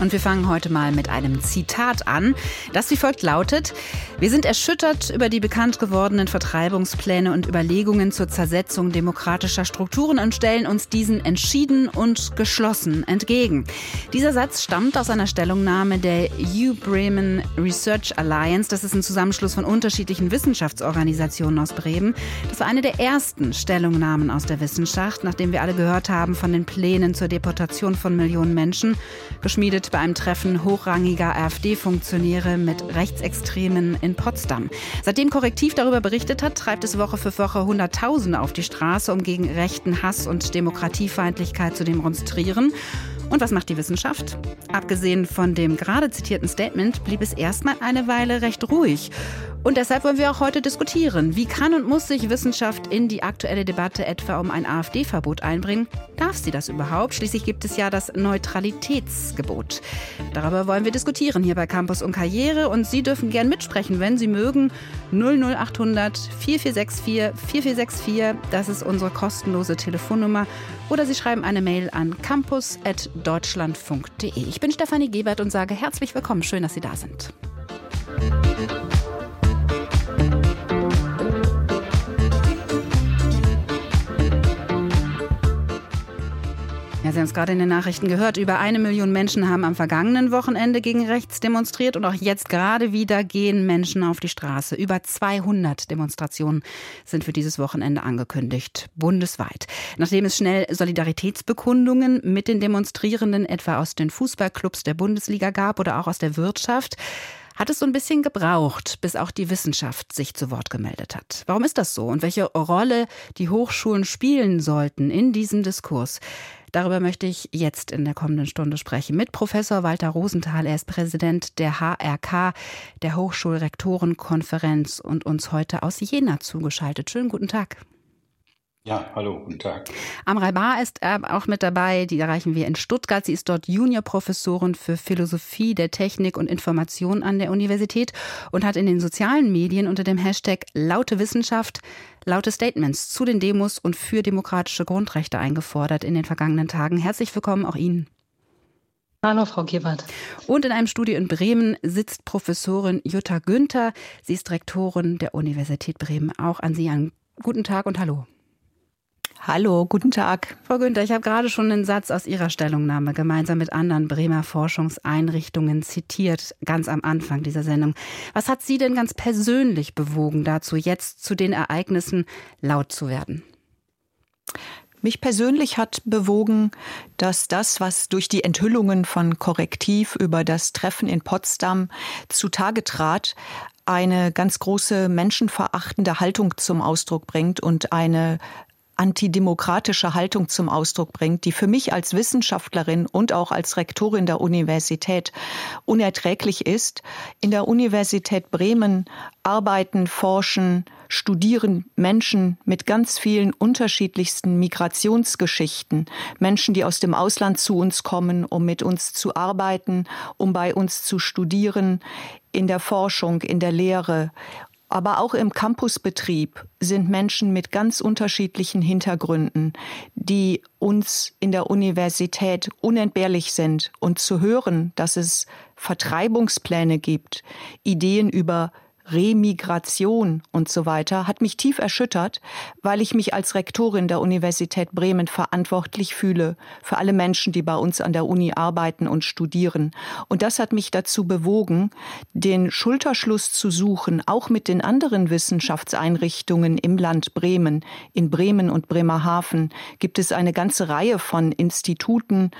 Und wir fangen heute mal mit einem Zitat an, das wie folgt lautet: Wir sind erschüttert über die bekannt gewordenen Vertreibungspläne und Überlegungen zur Zersetzung demokratischer Strukturen und stellen uns diesen entschieden und geschlossen entgegen. Dieser Satz stammt aus einer Stellungnahme der U Bremen Research Alliance. Das ist ein Zusammenschluss von unterschiedlichen Wissenschaftsorganisationen aus Bremen. Das war eine der ersten Stellungnahmen aus der Wissenschaft, nachdem wir alle gehört haben von den Plänen zur Deportation von Millionen Menschen, geschmiedet bei einem Treffen hochrangiger AfD-Funktionäre mit Rechtsextremen in Potsdam. Seitdem Korrektiv darüber berichtet hat, treibt es Woche für Woche Hunderttausende auf die Straße, um gegen rechten Hass und Demokratiefeindlichkeit zu demonstrieren. Und was macht die Wissenschaft? Abgesehen von dem gerade zitierten Statement blieb es erstmal eine Weile recht ruhig. Und deshalb wollen wir auch heute diskutieren. Wie kann und muss sich Wissenschaft in die aktuelle Debatte etwa um ein AfD-Verbot einbringen? Darf sie das überhaupt? Schließlich gibt es ja das Neutralitätsgebot. Darüber wollen wir diskutieren hier bei Campus und Karriere. Und Sie dürfen gern mitsprechen, wenn Sie mögen. 00800 4464 4464. Das ist unsere kostenlose Telefonnummer. Oder Sie schreiben eine Mail an campus.deutschlandfunk.de. Ich bin Stefanie Gebert und sage herzlich willkommen. Schön, dass Sie da sind. Sie haben es gerade in den Nachrichten gehört. Über eine Million Menschen haben am vergangenen Wochenende gegen rechts demonstriert und auch jetzt gerade wieder gehen Menschen auf die Straße. Über 200 Demonstrationen sind für dieses Wochenende angekündigt, bundesweit. Nachdem es schnell Solidaritätsbekundungen mit den Demonstrierenden etwa aus den Fußballclubs der Bundesliga gab oder auch aus der Wirtschaft, hat es so ein bisschen gebraucht, bis auch die Wissenschaft sich zu Wort gemeldet hat. Warum ist das so und welche Rolle die Hochschulen spielen sollten in diesem Diskurs? Darüber möchte ich jetzt in der kommenden Stunde sprechen mit Professor Walter Rosenthal. Er ist Präsident der HRK, der Hochschulrektorenkonferenz und uns heute aus Jena zugeschaltet. Schönen guten Tag. Ja, hallo, guten Tag. Amrei Bar ist äh, auch mit dabei. Die erreichen wir in Stuttgart. Sie ist dort Juniorprofessorin für Philosophie der Technik und Information an der Universität und hat in den sozialen Medien unter dem Hashtag Laute Wissenschaft laute Statements zu den Demos und für demokratische Grundrechte eingefordert in den vergangenen Tagen. Herzlich willkommen auch Ihnen. Hallo, Frau Gebert. Und in einem Studio in Bremen sitzt Professorin Jutta Günther. Sie ist Rektorin der Universität Bremen. Auch an Sie einen guten Tag und hallo. Hallo, guten Tag. Frau Günther, ich habe gerade schon einen Satz aus Ihrer Stellungnahme gemeinsam mit anderen Bremer Forschungseinrichtungen zitiert, ganz am Anfang dieser Sendung. Was hat Sie denn ganz persönlich bewogen dazu, jetzt zu den Ereignissen laut zu werden? Mich persönlich hat bewogen, dass das, was durch die Enthüllungen von Korrektiv über das Treffen in Potsdam zutage trat, eine ganz große menschenverachtende Haltung zum Ausdruck bringt und eine antidemokratische Haltung zum Ausdruck bringt, die für mich als Wissenschaftlerin und auch als Rektorin der Universität unerträglich ist. In der Universität Bremen arbeiten, forschen, studieren Menschen mit ganz vielen unterschiedlichsten Migrationsgeschichten. Menschen, die aus dem Ausland zu uns kommen, um mit uns zu arbeiten, um bei uns zu studieren, in der Forschung, in der Lehre aber auch im Campusbetrieb sind Menschen mit ganz unterschiedlichen Hintergründen, die uns in der Universität unentbehrlich sind. Und zu hören, dass es Vertreibungspläne gibt, Ideen über Remigration und so weiter, hat mich tief erschüttert, weil ich mich als Rektorin der Universität Bremen verantwortlich fühle für alle Menschen, die bei uns an der Uni arbeiten und studieren. Und das hat mich dazu bewogen, den Schulterschluss zu suchen, auch mit den anderen Wissenschaftseinrichtungen im Land Bremen. In Bremen und Bremerhaven gibt es eine ganze Reihe von Instituten,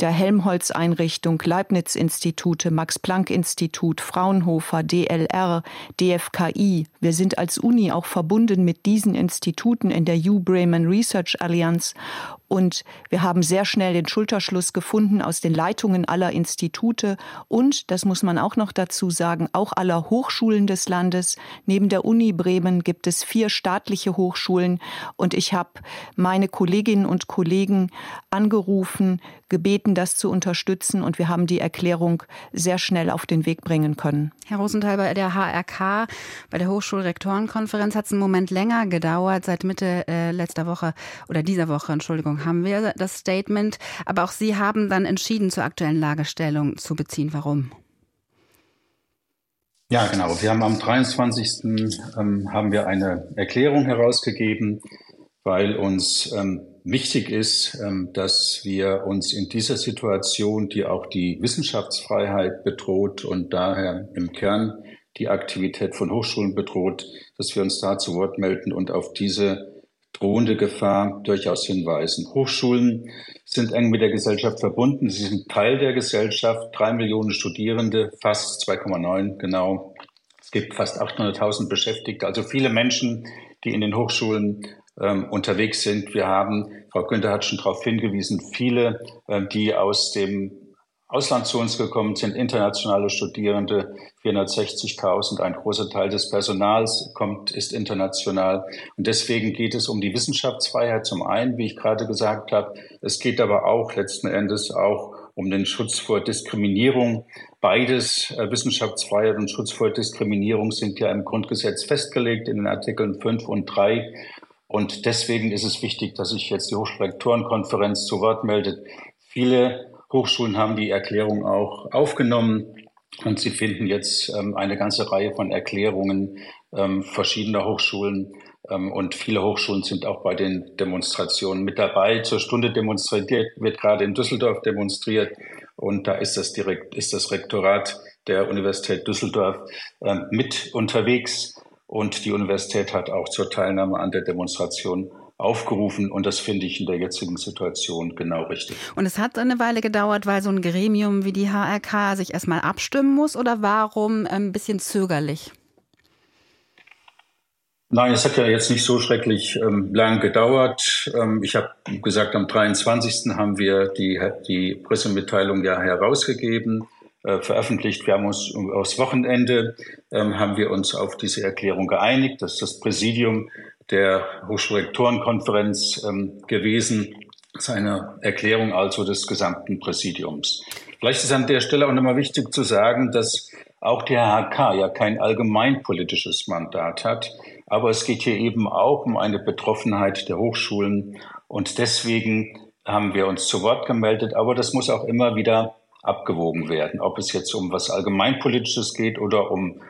der Helmholtz-Einrichtung, Leibniz-Institute, Max-Planck-Institut, Fraunhofer, DLR, DFKI. Wir sind als Uni auch verbunden mit diesen Instituten in der U Bremen Research Alliance und wir haben sehr schnell den Schulterschluss gefunden aus den Leitungen aller Institute und, das muss man auch noch dazu sagen, auch aller Hochschulen des Landes. Neben der Uni Bremen gibt es vier staatliche Hochschulen und ich habe meine Kolleginnen und Kollegen angerufen, gebeten, das zu unterstützen und wir haben die Erklärung sehr schnell auf den Weg bringen können. Herr Rosenthal, bei der HRK, bei der Hochschulrektorenkonferenz hat es einen Moment länger gedauert. Seit Mitte äh, letzter Woche oder dieser Woche, Entschuldigung, Haben wir, das Statement. Aber auch Sie haben dann entschieden, zur aktuellen Lagestellung zu beziehen. Warum? Ja, genau. Wir haben am 23. Ähm, haben wir eine Erklärung herausgegeben, weil uns ähm, wichtig ist, ähm, dass wir uns in dieser Situation, die auch die Wissenschaftsfreiheit bedroht und daher im Kern die Aktivität von Hochschulen bedroht, dass wir uns da zu Wort melden und auf diese drohende Gefahr durchaus hinweisen. Hochschulen sind eng mit der Gesellschaft verbunden. Sie sind Teil der Gesellschaft. Drei Millionen Studierende, fast 2,9 genau. Es gibt fast 800.000 Beschäftigte, also viele Menschen, die in den Hochschulen ähm, unterwegs sind. Wir haben, Frau Günther hat schon darauf hingewiesen, viele, äh, die aus dem Ausland zu uns gekommen sind, internationale Studierende, 460.000. Ein großer Teil des Personals kommt, ist international. Und deswegen geht es um die Wissenschaftsfreiheit zum einen, wie ich gerade gesagt habe. Es geht aber auch letzten Endes auch um den Schutz vor Diskriminierung. Beides, äh, Wissenschaftsfreiheit und Schutz vor Diskriminierung, sind ja im Grundgesetz festgelegt in den Artikeln 5 und 3. Und deswegen ist es wichtig, dass sich jetzt die Hochschulrektorenkonferenz zu Wort meldet. Viele Hochschulen haben die Erklärung auch aufgenommen und sie finden jetzt ähm, eine ganze Reihe von Erklärungen ähm, verschiedener Hochschulen. Ähm, und viele Hochschulen sind auch bei den Demonstrationen mit dabei. Zur Stunde demonstriert wird gerade in Düsseldorf demonstriert. Und da ist das direkt, ist das Rektorat der Universität Düsseldorf äh, mit unterwegs. Und die Universität hat auch zur Teilnahme an der Demonstration aufgerufen und das finde ich in der jetzigen Situation genau richtig. Und es hat eine Weile gedauert, weil so ein Gremium wie die HRK sich erstmal abstimmen muss oder warum ein bisschen zögerlich? Nein, es hat ja jetzt nicht so schrecklich ähm, lang gedauert. Ähm, ich habe gesagt, am 23. haben wir die, die Pressemitteilung ja herausgegeben, äh, veröffentlicht. Wir haben uns aufs Wochenende ähm, haben wir uns auf diese Erklärung geeinigt, dass das Präsidium der Hochschulrektorenkonferenz ähm, gewesen. Seine Erklärung also des gesamten Präsidiums. Vielleicht ist an der Stelle auch nochmal wichtig zu sagen, dass auch der HK ja kein allgemeinpolitisches Mandat hat. Aber es geht hier eben auch um eine Betroffenheit der Hochschulen. Und deswegen haben wir uns zu Wort gemeldet. Aber das muss auch immer wieder abgewogen werden, ob es jetzt um was Allgemeinpolitisches geht oder um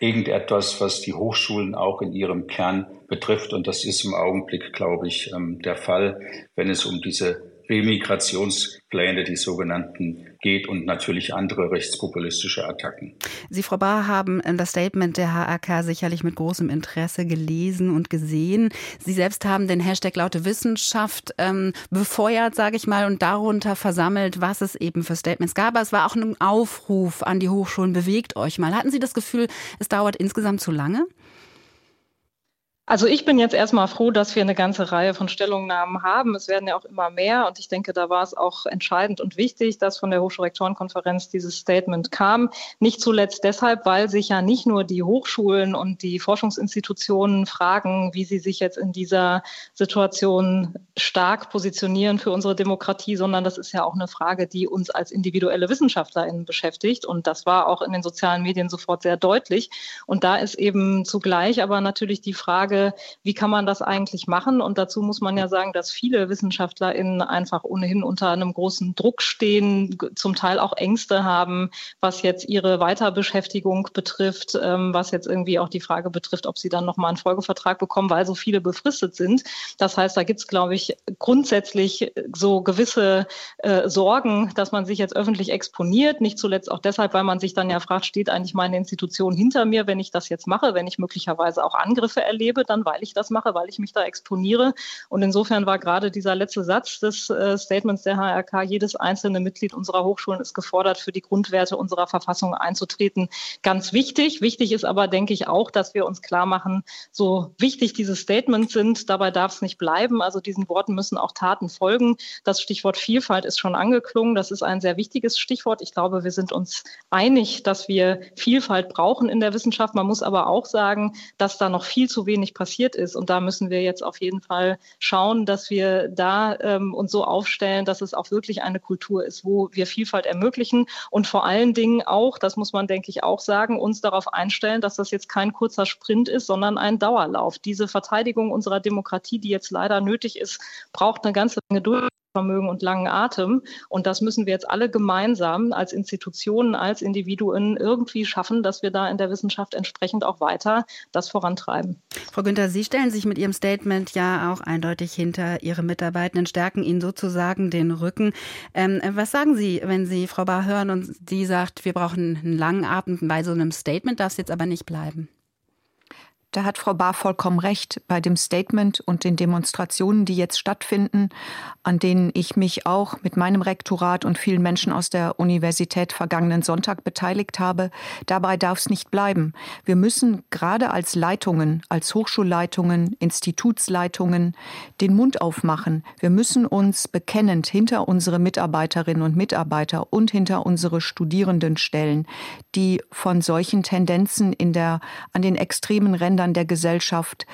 irgendetwas, was die Hochschulen auch in ihrem Kern betrifft. Und das ist im Augenblick, glaube ich, ähm, der Fall, wenn es um diese Remigrationspläne, die sogenannten, geht und natürlich andere rechtspopulistische Attacken. Sie, Frau Bahr, haben äh, das Statement der HAK sicherlich mit großem Interesse gelesen und gesehen. Sie selbst haben den Hashtag Laute Wissenschaft ähm, befeuert, sage ich mal, und darunter versammelt, was es eben für Statements gab. Aber es war auch ein Aufruf an die Hochschulen, bewegt euch mal. Hatten Sie das Gefühl, es dauert insgesamt zu lange? Also ich bin jetzt erstmal froh, dass wir eine ganze Reihe von Stellungnahmen haben. Es werden ja auch immer mehr und ich denke, da war es auch entscheidend und wichtig, dass von der Hochschulrektorenkonferenz dieses Statement kam. Nicht zuletzt deshalb, weil sich ja nicht nur die Hochschulen und die Forschungsinstitutionen fragen, wie sie sich jetzt in dieser Situation stark positionieren für unsere Demokratie, sondern das ist ja auch eine Frage, die uns als individuelle WissenschaftlerInnen beschäftigt. Und das war auch in den sozialen Medien sofort sehr deutlich. Und da ist eben zugleich aber natürlich die Frage, Frage, wie kann man das eigentlich machen? Und dazu muss man ja sagen, dass viele WissenschaftlerInnen einfach ohnehin unter einem großen Druck stehen, zum Teil auch Ängste haben, was jetzt ihre Weiterbeschäftigung betrifft, ähm, was jetzt irgendwie auch die Frage betrifft, ob sie dann nochmal einen Folgevertrag bekommen, weil so viele befristet sind. Das heißt, da gibt es, glaube ich, grundsätzlich so gewisse äh, Sorgen, dass man sich jetzt öffentlich exponiert. Nicht zuletzt auch deshalb, weil man sich dann ja fragt, steht eigentlich meine Institution hinter mir, wenn ich das jetzt mache, wenn ich möglicherweise auch Angriffe erlebe dann, weil ich das mache, weil ich mich da exponiere. Und insofern war gerade dieser letzte Satz des äh, Statements der HRK, jedes einzelne Mitglied unserer Hochschulen ist gefordert, für die Grundwerte unserer Verfassung einzutreten, ganz wichtig. Wichtig ist aber, denke ich, auch, dass wir uns klar machen, so wichtig diese Statements sind, dabei darf es nicht bleiben. Also diesen Worten müssen auch Taten folgen. Das Stichwort Vielfalt ist schon angeklungen. Das ist ein sehr wichtiges Stichwort. Ich glaube, wir sind uns einig, dass wir Vielfalt brauchen in der Wissenschaft. Man muss aber auch sagen, dass da noch viel zu wenig passiert ist. Und da müssen wir jetzt auf jeden Fall schauen, dass wir da ähm, uns so aufstellen, dass es auch wirklich eine Kultur ist, wo wir Vielfalt ermöglichen und vor allen Dingen auch, das muss man, denke ich, auch sagen, uns darauf einstellen, dass das jetzt kein kurzer Sprint ist, sondern ein Dauerlauf. Diese Verteidigung unserer Demokratie, die jetzt leider nötig ist, braucht eine ganze Menge Durch Vermögen und langen Atem. Und das müssen wir jetzt alle gemeinsam als Institutionen, als Individuen irgendwie schaffen, dass wir da in der Wissenschaft entsprechend auch weiter das vorantreiben. Frau Günther, Sie stellen sich mit Ihrem Statement ja auch eindeutig hinter Ihre Mitarbeitenden, stärken Ihnen sozusagen den Rücken. Ähm, was sagen Sie, wenn Sie Frau Bar hören und sie sagt, wir brauchen einen langen Atem bei so einem Statement, darf es jetzt aber nicht bleiben? Da hat Frau Bahr vollkommen recht. Bei dem Statement und den Demonstrationen, die jetzt stattfinden, an denen ich mich auch mit meinem Rektorat und vielen Menschen aus der Universität vergangenen Sonntag beteiligt habe, dabei darf es nicht bleiben. Wir müssen gerade als Leitungen, als Hochschulleitungen, Institutsleitungen den Mund aufmachen. Wir müssen uns bekennend hinter unsere Mitarbeiterinnen und Mitarbeiter und hinter unsere Studierenden stellen, die von solchen Tendenzen in der, an den extremen Rändern Rändern der Gesellschaft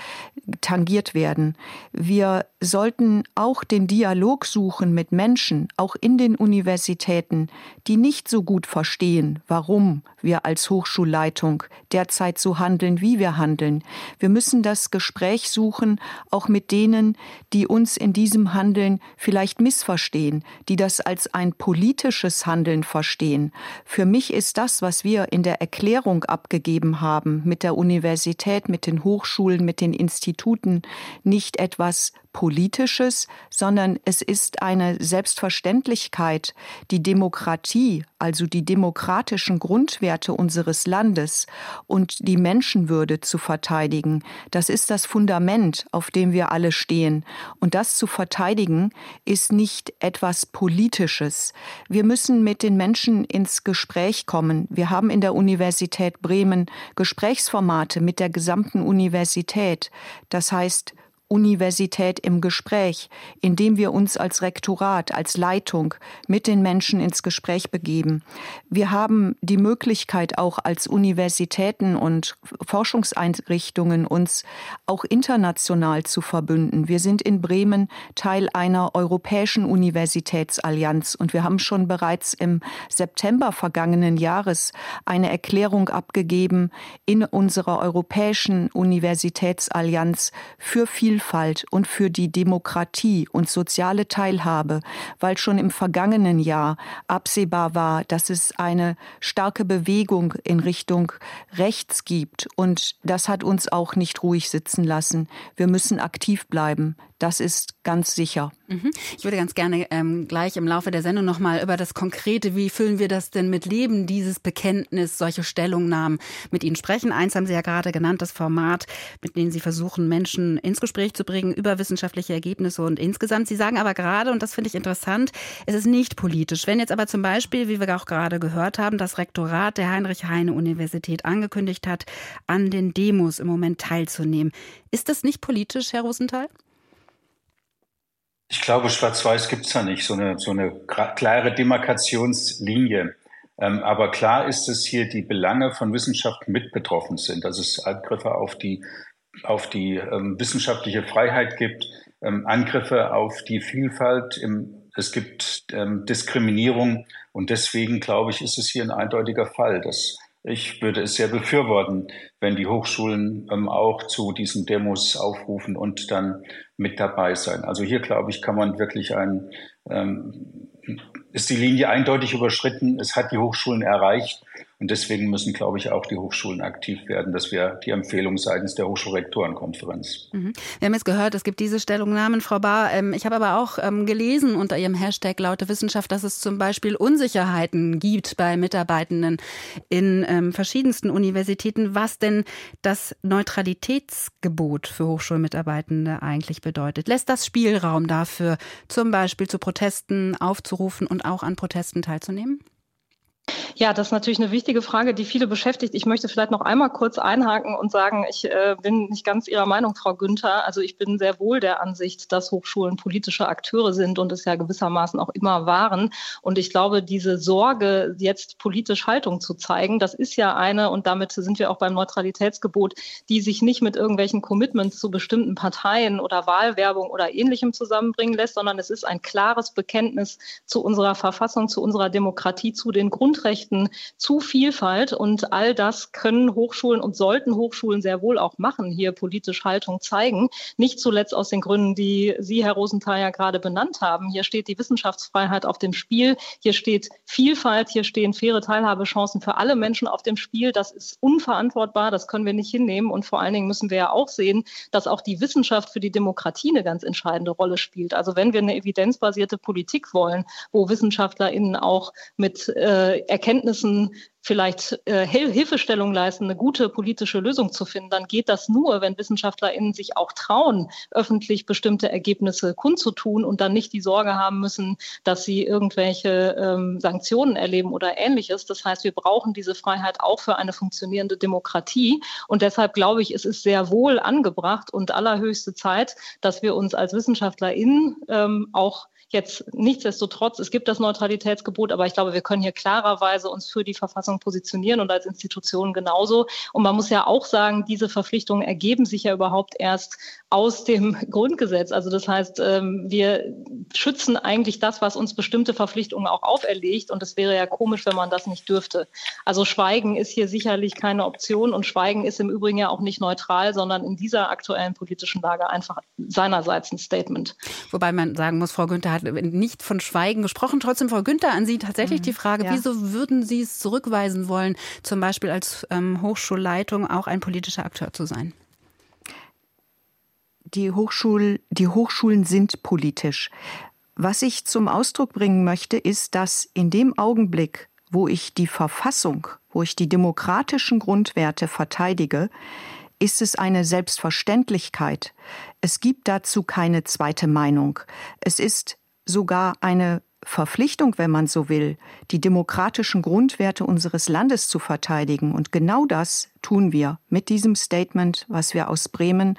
tangiert werden. Wir sollten auch den Dialog suchen mit Menschen, auch in den Universitäten, die nicht so gut verstehen, warum wir als Hochschulleitung derzeit so handeln, wie wir handeln. Wir müssen das Gespräch suchen, auch mit denen, die uns in diesem Handeln vielleicht missverstehen, die das als ein politisches Handeln verstehen. Für mich ist das, was wir in der Erklärung abgegeben haben mit der Universität, mit den Hochschulen, mit den Instituten nicht etwas Politisches, sondern es ist eine Selbstverständlichkeit, die Demokratie, also die demokratischen Grundwerte unseres Landes und die Menschenwürde zu verteidigen. Das ist das Fundament, auf dem wir alle stehen. Und das zu verteidigen ist nicht etwas Politisches. Wir müssen mit den Menschen ins Gespräch kommen. Wir haben in der Universität Bremen Gesprächsformate mit der gesamten Universität. Das heißt, Universität im Gespräch, indem wir uns als Rektorat, als Leitung mit den Menschen ins Gespräch begeben. Wir haben die Möglichkeit auch als Universitäten und Forschungseinrichtungen uns auch international zu verbünden. Wir sind in Bremen Teil einer europäischen Universitätsallianz und wir haben schon bereits im September vergangenen Jahres eine Erklärung abgegeben in unserer europäischen Universitätsallianz für viel Vielfalt und für die Demokratie und soziale Teilhabe, weil schon im vergangenen Jahr absehbar war, dass es eine starke Bewegung in Richtung rechts gibt. Und das hat uns auch nicht ruhig sitzen lassen. Wir müssen aktiv bleiben. Das ist ganz sicher. Mhm. Ich würde ganz gerne ähm, gleich im Laufe der Sendung nochmal über das Konkrete, wie füllen wir das denn mit Leben, dieses Bekenntnis, solche Stellungnahmen mit Ihnen sprechen. Eins haben Sie ja gerade genannt, das Format, mit dem Sie versuchen, Menschen ins Gespräch zu bringen über wissenschaftliche Ergebnisse und insgesamt. Sie sagen aber gerade, und das finde ich interessant, es ist nicht politisch. Wenn jetzt aber zum Beispiel, wie wir auch gerade gehört haben, das Rektorat der Heinrich-Heine-Universität angekündigt hat, an den Demos im Moment teilzunehmen, ist das nicht politisch, Herr Rosenthal? Ich glaube, schwarz-weiß gibt es da nicht, so eine, so eine klare Demarkationslinie. Ähm, aber klar ist es hier, die Belange von Wissenschaft mit betroffen sind, dass es Angriffe auf die, auf die ähm, wissenschaftliche Freiheit gibt, ähm, Angriffe auf die Vielfalt, im, es gibt ähm, Diskriminierung und deswegen glaube ich, ist es hier ein eindeutiger Fall, dass ich würde es sehr befürworten, wenn die Hochschulen ähm, auch zu diesen Demos aufrufen und dann mit dabei sein. Also hier, glaube ich, kann man wirklich ein, ähm, ist die Linie eindeutig überschritten. Es hat die Hochschulen erreicht. Und deswegen müssen, glaube ich, auch die Hochschulen aktiv werden. Das wäre die Empfehlung seitens der Hochschulrektorenkonferenz. Mhm. Wir haben jetzt gehört, es gibt diese Stellungnahmen, Frau Bahr. Ähm, ich habe aber auch ähm, gelesen unter Ihrem Hashtag laute Wissenschaft, dass es zum Beispiel Unsicherheiten gibt bei Mitarbeitenden in ähm, verschiedensten Universitäten, was denn das Neutralitätsgebot für Hochschulmitarbeitende eigentlich bedeutet. Lässt das Spielraum dafür, zum Beispiel zu Protesten aufzurufen und auch an Protesten teilzunehmen? Ja, das ist natürlich eine wichtige Frage, die viele beschäftigt. Ich möchte vielleicht noch einmal kurz einhaken und sagen, ich äh, bin nicht ganz Ihrer Meinung, Frau Günther. Also ich bin sehr wohl der Ansicht, dass Hochschulen politische Akteure sind und es ja gewissermaßen auch immer waren. Und ich glaube, diese Sorge, jetzt politisch Haltung zu zeigen, das ist ja eine, und damit sind wir auch beim Neutralitätsgebot, die sich nicht mit irgendwelchen Commitments zu bestimmten Parteien oder Wahlwerbung oder ähnlichem zusammenbringen lässt, sondern es ist ein klares Bekenntnis zu unserer Verfassung, zu unserer Demokratie, zu den Grundrechten, zu Vielfalt. Und all das können Hochschulen und sollten Hochschulen sehr wohl auch machen, hier politisch Haltung zeigen. Nicht zuletzt aus den Gründen, die Sie, Herr Rosenthal, ja gerade benannt haben. Hier steht die Wissenschaftsfreiheit auf dem Spiel. Hier steht Vielfalt. Hier stehen faire Teilhabechancen für alle Menschen auf dem Spiel. Das ist unverantwortbar. Das können wir nicht hinnehmen. Und vor allen Dingen müssen wir ja auch sehen, dass auch die Wissenschaft für die Demokratie eine ganz entscheidende Rolle spielt. Also wenn wir eine evidenzbasierte Politik wollen, wo WissenschaftlerInnen auch mit äh, Erkenntnissen vielleicht äh, Hilfestellung leisten, eine gute politische Lösung zu finden, dann geht das nur, wenn WissenschaftlerInnen sich auch trauen, öffentlich bestimmte Ergebnisse kundzutun und dann nicht die Sorge haben müssen, dass sie irgendwelche ähm, Sanktionen erleben oder ähnliches. Das heißt, wir brauchen diese Freiheit auch für eine funktionierende Demokratie. Und deshalb glaube ich, es ist sehr wohl angebracht und allerhöchste Zeit, dass wir uns als WissenschaftlerInnen ähm, auch Jetzt nichtsdestotrotz, es gibt das Neutralitätsgebot, aber ich glaube, wir können hier klarerweise uns für die Verfassung positionieren und als Institution genauso. Und man muss ja auch sagen, diese Verpflichtungen ergeben sich ja überhaupt erst aus dem Grundgesetz. Also das heißt, ähm, wir schützen eigentlich das, was uns bestimmte Verpflichtungen auch auferlegt. Und es wäre ja komisch, wenn man das nicht dürfte. Also Schweigen ist hier sicherlich keine Option und Schweigen ist im Übrigen ja auch nicht neutral, sondern in dieser aktuellen politischen Lage einfach seinerseits ein Statement. Wobei man sagen muss, Frau Günther hat nicht von Schweigen gesprochen. Trotzdem, Frau Günther, an Sie tatsächlich mhm, die Frage, ja. wieso würden Sie es zurückweisen wollen, zum Beispiel als ähm, Hochschulleitung auch ein politischer Akteur zu sein? die, Hochschul, die Hochschulen sind politisch. Was ich zum Ausdruck bringen möchte, ist, dass in dem Augenblick, wo ich die Verfassung, wo ich die demokratischen Grundwerte verteidige, ist es eine Selbstverständlichkeit. Es gibt dazu keine zweite Meinung. Es ist sogar eine Verpflichtung, wenn man so will, die demokratischen Grundwerte unseres Landes zu verteidigen. Und genau das tun wir mit diesem Statement, was wir aus Bremen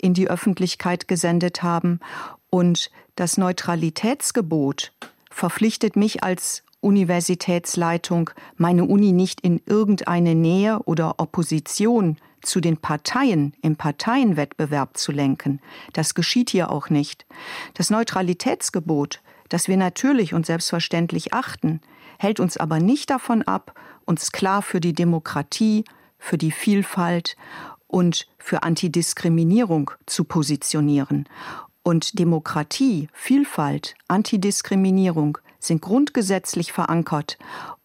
in die Öffentlichkeit gesendet haben. Und das Neutralitätsgebot verpflichtet mich als Universitätsleitung, meine Uni nicht in irgendeine Nähe oder Opposition zu den Parteien im Parteienwettbewerb zu lenken. Das geschieht hier auch nicht. Das Neutralitätsgebot das wir natürlich und selbstverständlich achten, hält uns aber nicht davon ab, uns klar für die Demokratie, für die Vielfalt und für Antidiskriminierung zu positionieren. Und Demokratie, Vielfalt, Antidiskriminierung sind grundgesetzlich verankert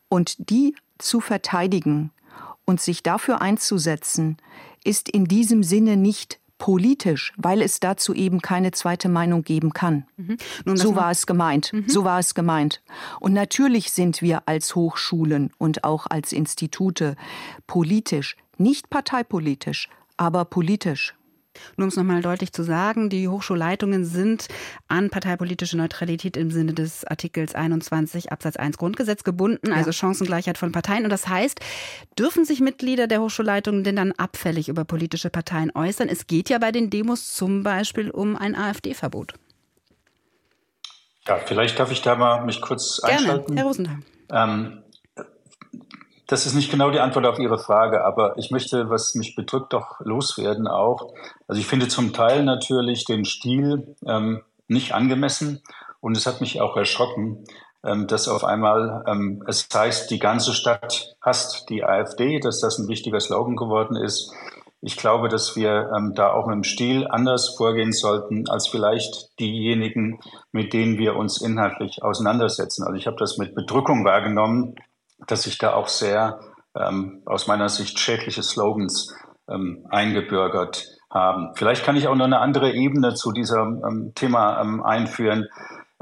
und die zu verteidigen und sich dafür einzusetzen, ist in diesem Sinne nicht politisch, weil es dazu eben keine zweite Meinung geben kann. Mhm. Nun, so war es gemeint. Mhm. So war es gemeint. Und natürlich sind wir als Hochschulen und auch als Institute politisch, nicht parteipolitisch, aber politisch. Nur um es nochmal deutlich zu sagen, die Hochschulleitungen sind an parteipolitische Neutralität im Sinne des Artikels 21 Absatz 1 Grundgesetz gebunden, also ja. Chancengleichheit von Parteien. Und das heißt, dürfen sich Mitglieder der Hochschulleitungen denn dann abfällig über politische Parteien äußern? Es geht ja bei den Demos zum Beispiel um ein AfD-Verbot. Ja, vielleicht darf ich da mal mich kurz Gerne, einschalten. Herr Rosenthal. Ähm, das ist nicht genau die Antwort auf Ihre Frage, aber ich möchte, was mich bedrückt, doch loswerden auch. Also ich finde zum Teil natürlich den Stil ähm, nicht angemessen und es hat mich auch erschrocken, ähm, dass auf einmal ähm, es heißt, die ganze Stadt hasst die AfD, dass das ein wichtiger Slogan geworden ist. Ich glaube, dass wir ähm, da auch mit dem Stil anders vorgehen sollten als vielleicht diejenigen, mit denen wir uns inhaltlich auseinandersetzen. Also ich habe das mit Bedrückung wahrgenommen, dass sich da auch sehr ähm, aus meiner Sicht schädliche Slogans ähm, eingebürgert haben. Vielleicht kann ich auch noch eine andere Ebene zu diesem ähm, Thema ähm, einführen.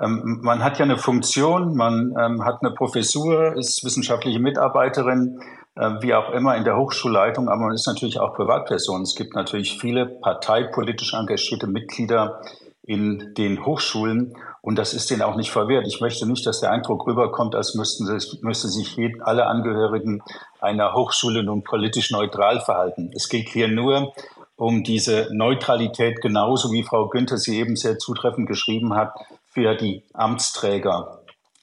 Ähm, man hat ja eine Funktion, man ähm, hat eine Professur, ist wissenschaftliche Mitarbeiterin, äh, wie auch immer in der Hochschulleitung, aber man ist natürlich auch Privatperson. Es gibt natürlich viele parteipolitisch engagierte Mitglieder in den Hochschulen und das ist denen auch nicht verwehrt. Ich möchte nicht, dass der Eindruck rüberkommt, als müssten sich, müsste sich alle Angehörigen einer Hochschule nun politisch neutral verhalten. Es geht hier nur um diese Neutralität, genauso wie Frau Günther sie eben sehr zutreffend geschrieben hat, für die Amtsträger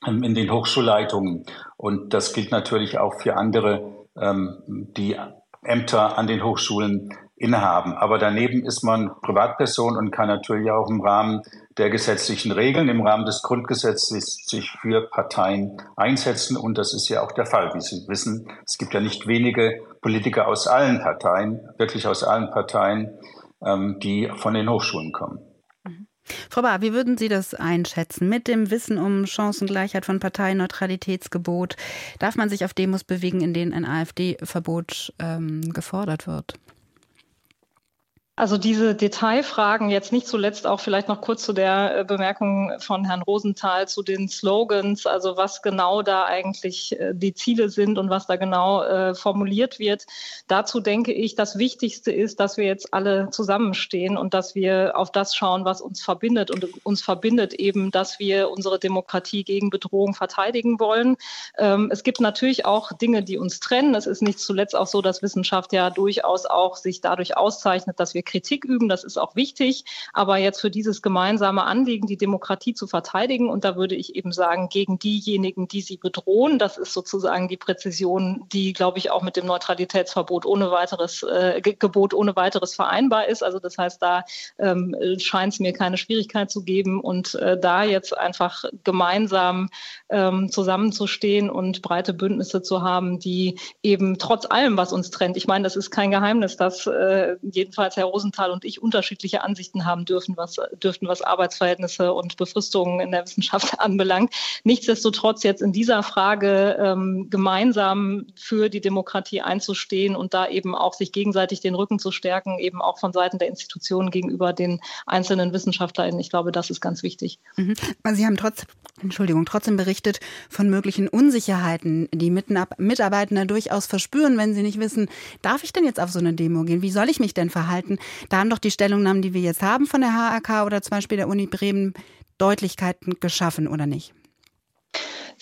in den Hochschulleitungen. Und das gilt natürlich auch für andere, ähm, die Ämter an den Hochschulen innehaben. Aber daneben ist man Privatperson und kann natürlich auch im Rahmen der gesetzlichen Regeln, im Rahmen des Grundgesetzes sich für Parteien einsetzen. Und das ist ja auch der Fall. Wie Sie wissen, es gibt ja nicht wenige Politiker aus allen Parteien, wirklich aus allen Parteien, ähm, die von den Hochschulen kommen. Mhm. Frau Bahr, wie würden Sie das einschätzen? Mit dem Wissen um Chancengleichheit von Parteienneutralitätsgebot, darf man sich auf Demos bewegen, in denen ein AfD-Verbot ähm, gefordert wird? Also diese Detailfragen, jetzt nicht zuletzt auch vielleicht noch kurz zu der äh, Bemerkung von Herrn Rosenthal zu den Slogans, also was genau da eigentlich äh, die Ziele sind und was da genau äh, formuliert wird. Dazu denke ich, das Wichtigste ist, dass wir jetzt alle zusammenstehen und dass wir auf das schauen, was uns verbindet. Und uns verbindet eben, dass wir unsere Demokratie gegen Bedrohung verteidigen wollen. Ähm, es gibt natürlich auch Dinge, die uns trennen. Es ist nicht zuletzt auch so, dass Wissenschaft ja durchaus auch sich dadurch auszeichnet, dass wir Kritik üben, das ist auch wichtig. Aber jetzt für dieses gemeinsame Anliegen, die Demokratie zu verteidigen, und da würde ich eben sagen, gegen diejenigen, die sie bedrohen, das ist sozusagen die Präzision, die, glaube ich, auch mit dem Neutralitätsverbot ohne weiteres, äh, Gebot ohne weiteres vereinbar ist. Also das heißt, da ähm, scheint es mir keine Schwierigkeit zu geben und äh, da jetzt einfach gemeinsam ähm, zusammenzustehen und breite Bündnisse zu haben, die eben trotz allem, was uns trennt, ich meine, das ist kein Geheimnis, dass äh, jedenfalls Herr Rosenthal und ich unterschiedliche Ansichten haben dürfen, was, dürften, was Arbeitsverhältnisse und Befristungen in der Wissenschaft anbelangt. Nichtsdestotrotz jetzt in dieser Frage ähm, gemeinsam für die Demokratie einzustehen und da eben auch sich gegenseitig den Rücken zu stärken, eben auch von Seiten der Institutionen gegenüber den einzelnen WissenschaftlerInnen. Ich glaube, das ist ganz wichtig. Mhm. Sie haben trotz, Entschuldigung, trotzdem berichtet von möglichen Unsicherheiten, die Mitarbeitende durchaus verspüren, wenn sie nicht wissen, darf ich denn jetzt auf so eine Demo gehen? Wie soll ich mich denn verhalten? Da haben doch die Stellungnahmen, die wir jetzt haben von der HAK oder zum Beispiel der Uni Bremen, Deutlichkeiten geschaffen, oder nicht?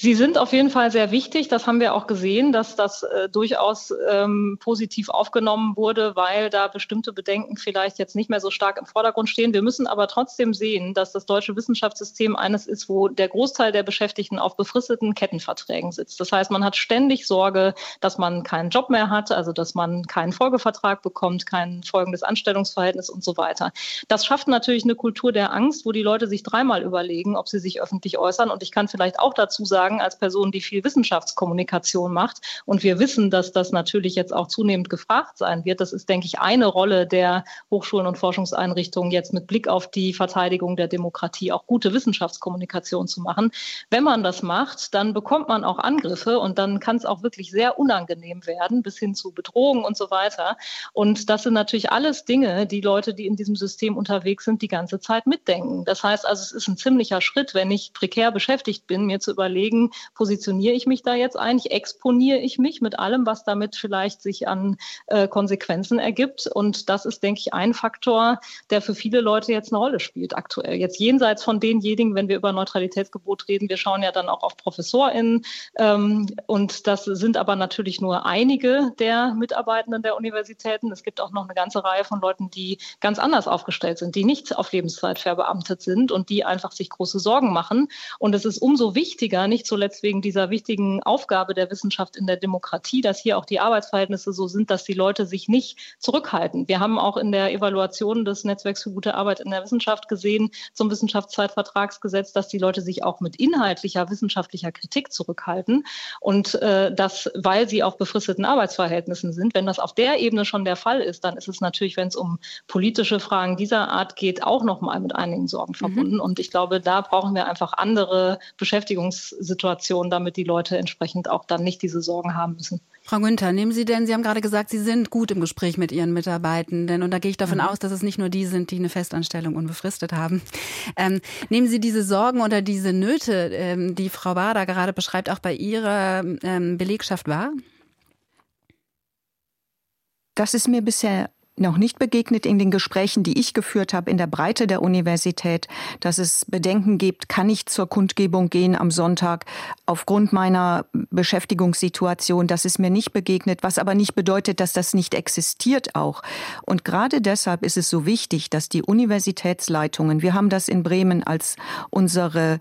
Sie sind auf jeden Fall sehr wichtig. Das haben wir auch gesehen, dass das äh, durchaus ähm, positiv aufgenommen wurde, weil da bestimmte Bedenken vielleicht jetzt nicht mehr so stark im Vordergrund stehen. Wir müssen aber trotzdem sehen, dass das deutsche Wissenschaftssystem eines ist, wo der Großteil der Beschäftigten auf befristeten Kettenverträgen sitzt. Das heißt, man hat ständig Sorge, dass man keinen Job mehr hat, also dass man keinen Folgevertrag bekommt, kein folgendes Anstellungsverhältnis und so weiter. Das schafft natürlich eine Kultur der Angst, wo die Leute sich dreimal überlegen, ob sie sich öffentlich äußern. Und ich kann vielleicht auch dazu sagen, sagen, als Person, die viel Wissenschaftskommunikation macht. Und wir wissen, dass das natürlich jetzt auch zunehmend gefragt sein wird. Das ist, denke ich, eine Rolle der Hochschulen und Forschungseinrichtungen jetzt mit Blick auf die Verteidigung der Demokratie, auch gute Wissenschaftskommunikation zu machen. Wenn man das macht, dann bekommt man auch Angriffe und dann kann es auch wirklich sehr unangenehm werden, bis hin zu Bedrohungen und so weiter. Und das sind natürlich alles Dinge, die Leute, die in diesem System unterwegs sind, die ganze Zeit mitdenken. Das heißt also, es ist ein ziemlicher Schritt, wenn ich prekär beschäftigt bin, mir zu überlegen, deswegen positioniere ich mich da jetzt eigentlich, exponiere ich mich mit allem, was damit vielleicht sich an äh, Konsequenzen ergibt. Und das ist, denke ich, ein Faktor, der für viele Leute jetzt eine Rolle spielt aktuell. Jetzt jenseits von denjenigen, wenn wir über Neutralitätsgebot reden, wir schauen ja dann auch auf ProfessorInnen. Ähm, und das sind aber natürlich nur einige der Mitarbeitenden der Universitäten. Es gibt auch noch eine ganze Reihe von Leuten, die ganz anders aufgestellt sind, die nicht auf Lebenszeit verbeamtet sind und die einfach sich große Sorgen machen. Und es ist umso wichtiger, nicht zuletzt wegen dieser wichtigen Aufgabe der Wissenschaft in der Demokratie, dass hier auch die Arbeitsverhältnisse so sind, dass die Leute sich nicht zurückhalten. Wir haben auch in der Evaluation des Netzwerks für gute Arbeit in der Wissenschaft gesehen zum Wissenschaftszeitvertragsgesetz, dass die Leute sich auch mit inhaltlicher wissenschaftlicher Kritik zurückhalten und äh, das, weil sie auf befristeten Arbeitsverhältnissen sind. Wenn das auf der Ebene schon der Fall ist, dann ist es natürlich, wenn es um politische Fragen dieser Art geht, auch noch mal mit einigen Sorgen mhm. verbunden. Und ich glaube, da brauchen wir einfach andere Beschäftigungssituationen Situation, damit die Leute entsprechend auch dann nicht diese Sorgen haben müssen. Frau Günther, nehmen Sie denn, Sie haben gerade gesagt, Sie sind gut im Gespräch mit Ihren Mitarbeitenden und da gehe ich davon mhm. aus, dass es nicht nur die sind, die eine Festanstellung unbefristet haben. Ähm, nehmen Sie diese Sorgen oder diese Nöte, ähm, die Frau Bader gerade beschreibt, auch bei Ihrer ähm, Belegschaft wahr? Das ist mir bisher noch nicht begegnet in den Gesprächen, die ich geführt habe in der Breite der Universität, dass es Bedenken gibt, kann ich zur Kundgebung gehen am Sonntag aufgrund meiner Beschäftigungssituation. Das ist mir nicht begegnet, was aber nicht bedeutet, dass das nicht existiert auch. Und gerade deshalb ist es so wichtig, dass die Universitätsleitungen, wir haben das in Bremen als unsere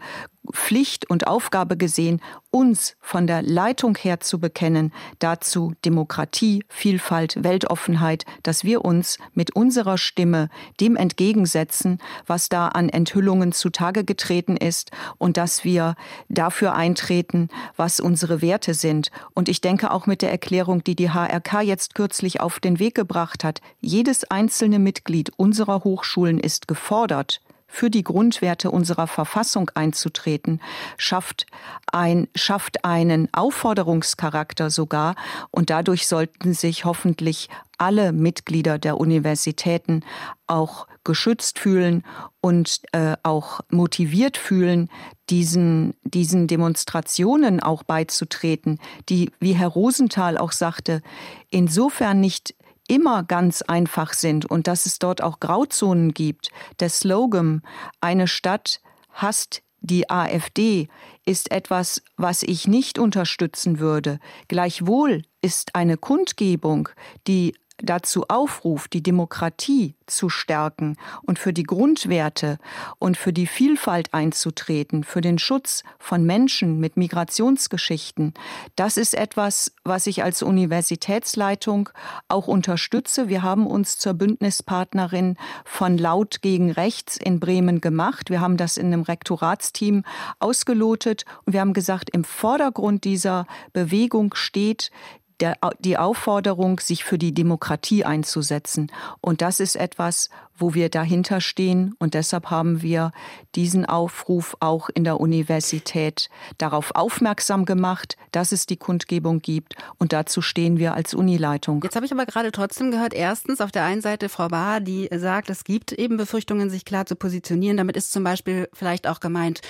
Pflicht und Aufgabe gesehen, uns von der Leitung her zu bekennen, dazu Demokratie, Vielfalt, Weltoffenheit, dass wir uns mit unserer Stimme dem entgegensetzen, was da an Enthüllungen zutage getreten ist und dass wir dafür eintreten, was unsere Werte sind. Und ich denke auch mit der Erklärung, die die HRK jetzt kürzlich auf den Weg gebracht hat, jedes einzelne Mitglied unserer Hochschulen ist gefordert, für die Grundwerte unserer Verfassung einzutreten, schafft, ein, schafft einen Aufforderungscharakter sogar. Und dadurch sollten sich hoffentlich alle Mitglieder der Universitäten auch geschützt fühlen und äh, auch motiviert fühlen, diesen, diesen Demonstrationen auch beizutreten, die, wie Herr Rosenthal auch sagte, insofern nicht immer ganz einfach sind und dass es dort auch Grauzonen gibt. Der Slogan Eine Stadt hasst die AfD ist etwas, was ich nicht unterstützen würde. Gleichwohl ist eine Kundgebung, die dazu aufruft, die Demokratie zu stärken und für die Grundwerte und für die Vielfalt einzutreten, für den Schutz von Menschen mit Migrationsgeschichten, das ist etwas, was ich als Universitätsleitung auch unterstütze. Wir haben uns zur Bündnispartnerin von Laut gegen Rechts in Bremen gemacht. Wir haben das in einem Rektoratsteam ausgelotet und wir haben gesagt, im Vordergrund dieser Bewegung steht der, die Aufforderung, sich für die Demokratie einzusetzen. Und das ist etwas, wo wir dahinter stehen. Und deshalb haben wir diesen Aufruf auch in der Universität darauf aufmerksam gemacht, dass es die Kundgebung gibt. Und dazu stehen wir als Unileitung. Jetzt habe ich aber gerade trotzdem gehört, erstens auf der einen Seite Frau Bahr, die sagt, es gibt eben Befürchtungen, sich klar zu positionieren. Damit ist zum Beispiel vielleicht auch gemeint,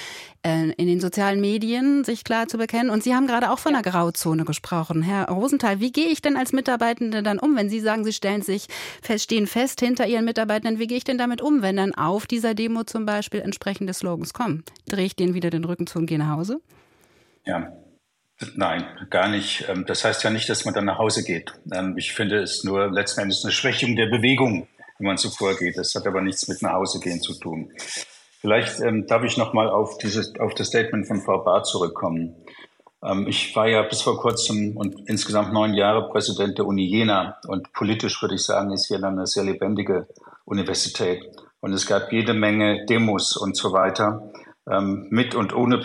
äh, in den sozialen Medien sich klar zu bekennen. Und Sie haben gerade auch von einer Grauzone gesprochen. Herr Rosenthal, wie gehe ich denn als Mitarbeitende dann um, wenn Sie sagen, Sie stellen sich fest, stehen fest hinter Ihren Mitarbeitenden? Wie gehe ich denn damit um, wenn dann auf dieser Demo zum Beispiel entsprechende Slogans kommen? Drehe ich denen wieder den Rücken zu und gehe nach Hause? Ja, Nein, gar nicht. Ähm, das heißt ja nicht, dass man dann nach Hause geht. Ähm, ich finde es nur letzten Endes eine Schwächung der Bewegung, wenn man so vorgeht. Das hat aber nichts mit nach Hause gehen zu tun. Vielleicht ähm, darf ich noch mal auf dieses, auf das Statement von Frau Barth zurückkommen. Ich war ja bis vor kurzem und insgesamt neun Jahre Präsident der Uni Jena und politisch würde ich sagen, ist Jena eine sehr lebendige Universität. Und es gab jede Menge Demos und so weiter ähm, mit und ohne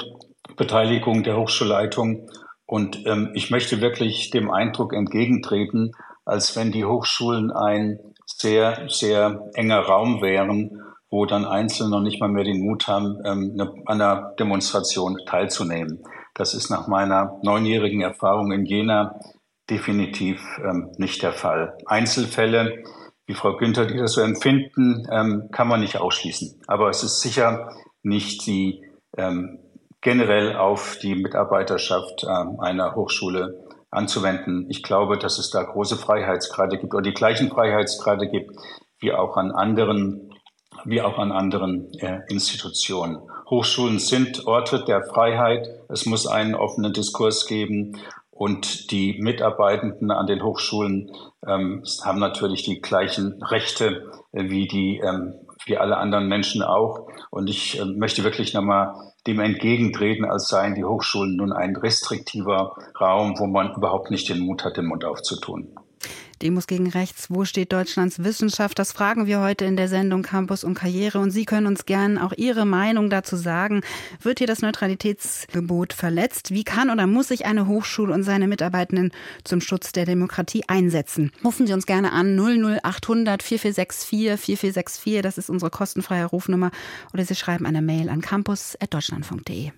Beteiligung der Hochschulleitung. Und ähm, ich möchte wirklich dem Eindruck entgegentreten, als wenn die Hochschulen ein sehr, sehr enger Raum wären, wo dann Einzelne noch nicht mal mehr den Mut haben, ähm, an einer Demonstration teilzunehmen. Das ist nach meiner neunjährigen Erfahrung in Jena definitiv ähm, nicht der Fall. Einzelfälle, wie Frau Günther, die das so empfinden, ähm, kann man nicht ausschließen. Aber es ist sicher nicht die ähm, generell auf die Mitarbeiterschaft ähm, einer Hochschule anzuwenden. Ich glaube, dass es da große Freiheitsgrade gibt oder die gleichen Freiheitsgrade gibt wie auch an anderen wie auch an anderen äh, Institutionen. Hochschulen sind Orte der Freiheit. Es muss einen offenen Diskurs geben. Und die Mitarbeitenden an den Hochschulen ähm, haben natürlich die gleichen Rechte äh, wie die ähm, wie alle anderen Menschen auch. Und ich äh, möchte wirklich nochmal dem entgegentreten, als seien die Hochschulen nun ein restriktiver Raum, wo man überhaupt nicht den Mut hat, den Mund aufzutun. Demos gegen Rechts, wo steht Deutschlands Wissenschaft? Das fragen wir heute in der Sendung Campus und Karriere. Und Sie können uns gerne auch Ihre Meinung dazu sagen. Wird hier das Neutralitätsgebot verletzt? Wie kann oder muss sich eine Hochschule und seine Mitarbeitenden zum Schutz der Demokratie einsetzen? Rufen Sie uns gerne an 00800 4464 4464. Das ist unsere kostenfreie Rufnummer. Oder Sie schreiben eine Mail an campus.deutschlandfunk.de.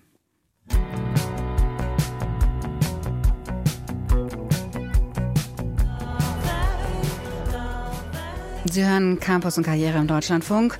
Sie hören Campus und Karriere im Deutschlandfunk.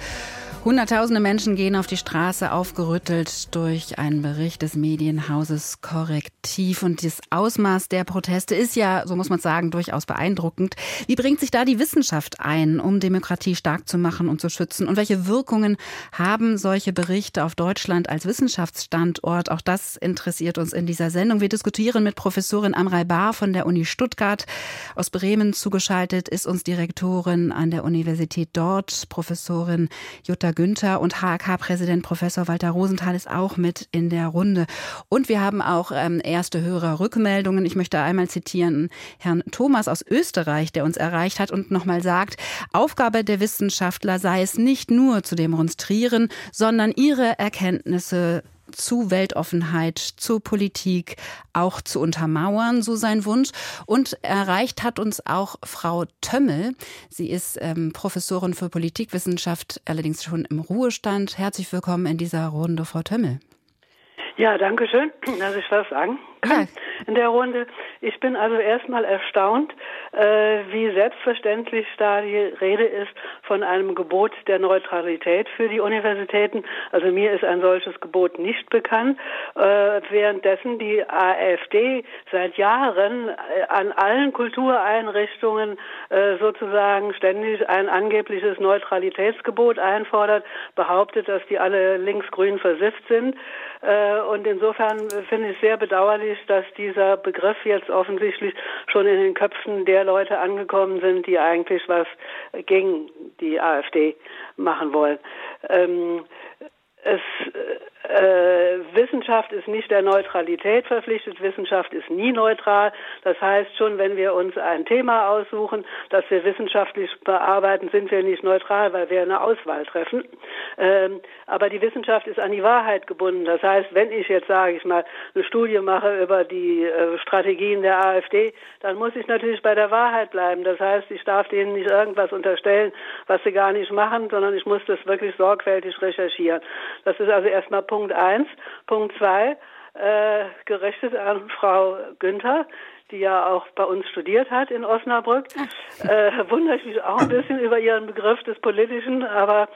Hunderttausende Menschen gehen auf die Straße, aufgerüttelt durch einen Bericht des Medienhauses Korrektiv. Und das Ausmaß der Proteste ist ja, so muss man sagen, durchaus beeindruckend. Wie bringt sich da die Wissenschaft ein, um Demokratie stark zu machen und zu schützen? Und welche Wirkungen haben solche Berichte auf Deutschland als Wissenschaftsstandort? Auch das interessiert uns in dieser Sendung. Wir diskutieren mit Professorin Amrei Bar von der Uni Stuttgart. Aus Bremen zugeschaltet ist uns Direktorin an der Universität dort, Professorin Jutta Günther und HK-Präsident Professor Walter Rosenthal ist auch mit in der Runde. Und wir haben auch ähm, erste Hörerrückmeldungen. Ich möchte einmal zitieren Herrn Thomas aus Österreich, der uns erreicht hat und nochmal sagt, Aufgabe der Wissenschaftler sei es nicht nur zu demonstrieren, sondern ihre Erkenntnisse zu Weltoffenheit, zur Politik auch zu untermauern, so sein Wunsch. Und erreicht hat uns auch Frau Tömmel. Sie ist ähm, Professorin für Politikwissenschaft, allerdings schon im Ruhestand. Herzlich willkommen in dieser Runde, Frau Tömmel. Ja, danke schön, dass ich was sagen kann ja. in der Runde. Ich bin also erstmal erstaunt, äh, wie selbstverständlich da die Rede ist von einem Gebot der Neutralität für die Universitäten. Also mir ist ein solches Gebot nicht bekannt, äh, währenddessen die AfD seit Jahren äh, an allen Kultureinrichtungen äh, sozusagen ständig ein angebliches Neutralitätsgebot einfordert, behauptet, dass die alle linksgrün versifft sind. Äh, und insofern finde ich sehr bedauerlich, dass dieser Begriff jetzt offensichtlich schon in den Köpfen der Leute angekommen sind, die eigentlich was gegen die AfD machen wollen. Ähm, es äh, Wissenschaft ist nicht der Neutralität verpflichtet. Wissenschaft ist nie neutral. Das heißt, schon wenn wir uns ein Thema aussuchen, das wir wissenschaftlich bearbeiten, sind wir nicht neutral, weil wir eine Auswahl treffen. Ähm, aber die Wissenschaft ist an die Wahrheit gebunden. Das heißt, wenn ich jetzt, sage ich mal, eine Studie mache über die äh, Strategien der AfD, dann muss ich natürlich bei der Wahrheit bleiben. Das heißt, ich darf denen nicht irgendwas unterstellen, was sie gar nicht machen, sondern ich muss das wirklich sorgfältig recherchieren. Das ist also erstmal Punkt Punkt eins. Punkt zwei, äh, gerichtet an Frau Günther, die ja auch bei uns studiert hat in Osnabrück. Äh, wundere ich mich auch ein bisschen über ihren Begriff des Politischen, aber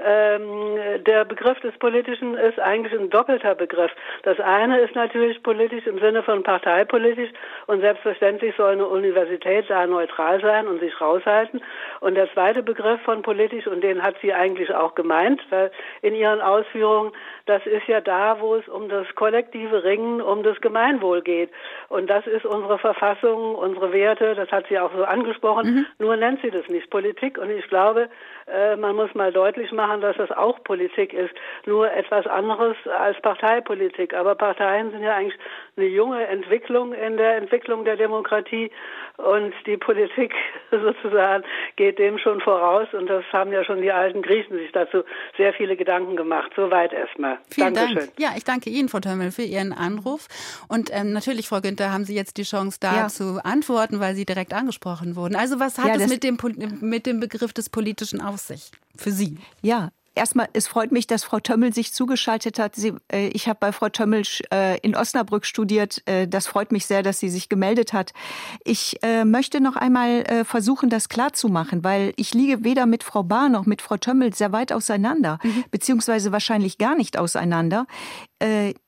ähm, der Begriff des Politischen ist eigentlich ein doppelter Begriff. Das eine ist natürlich politisch im Sinne von parteipolitisch und selbstverständlich soll eine Universität da neutral sein und sich raushalten. Und der zweite Begriff von politisch, und den hat sie eigentlich auch gemeint, weil in ihren Ausführungen, das ist ja da, wo es um das kollektive Ringen, um das Gemeinwohl geht. Und das ist unsere Verfassung, unsere Werte, das hat sie auch so angesprochen. Mhm. Nur nennt sie das nicht Politik. Und ich glaube, äh, man muss mal deutlich machen, dass das auch Politik ist. Nur etwas anderes als Parteipolitik. Aber Parteien sind ja eigentlich eine junge Entwicklung in der Entwicklung der Demokratie. Und die Politik sozusagen geht dem schon voraus. Und das haben ja schon die alten Griechen sich dazu sehr viele Gedanken gemacht. Soweit erstmal. Vielen Dankeschön. Dank. Ja, ich danke Ihnen, Frau Tömmel, für Ihren Anruf. Und ähm, natürlich, Frau Günther, haben Sie jetzt die Chance, da ja. zu antworten, weil Sie direkt angesprochen wurden. Also was hat ja, es mit dem, mit dem Begriff des Politischen auf sich für Sie? Ja, Erstmal, es freut mich, dass Frau Tömmel sich zugeschaltet hat. Sie, äh, ich habe bei Frau Tömmel äh, in Osnabrück studiert. Äh, das freut mich sehr, dass sie sich gemeldet hat. Ich äh, möchte noch einmal äh, versuchen, das klarzumachen, weil ich liege weder mit Frau Bahr noch mit Frau Tömmel sehr weit auseinander, mhm. beziehungsweise wahrscheinlich gar nicht auseinander.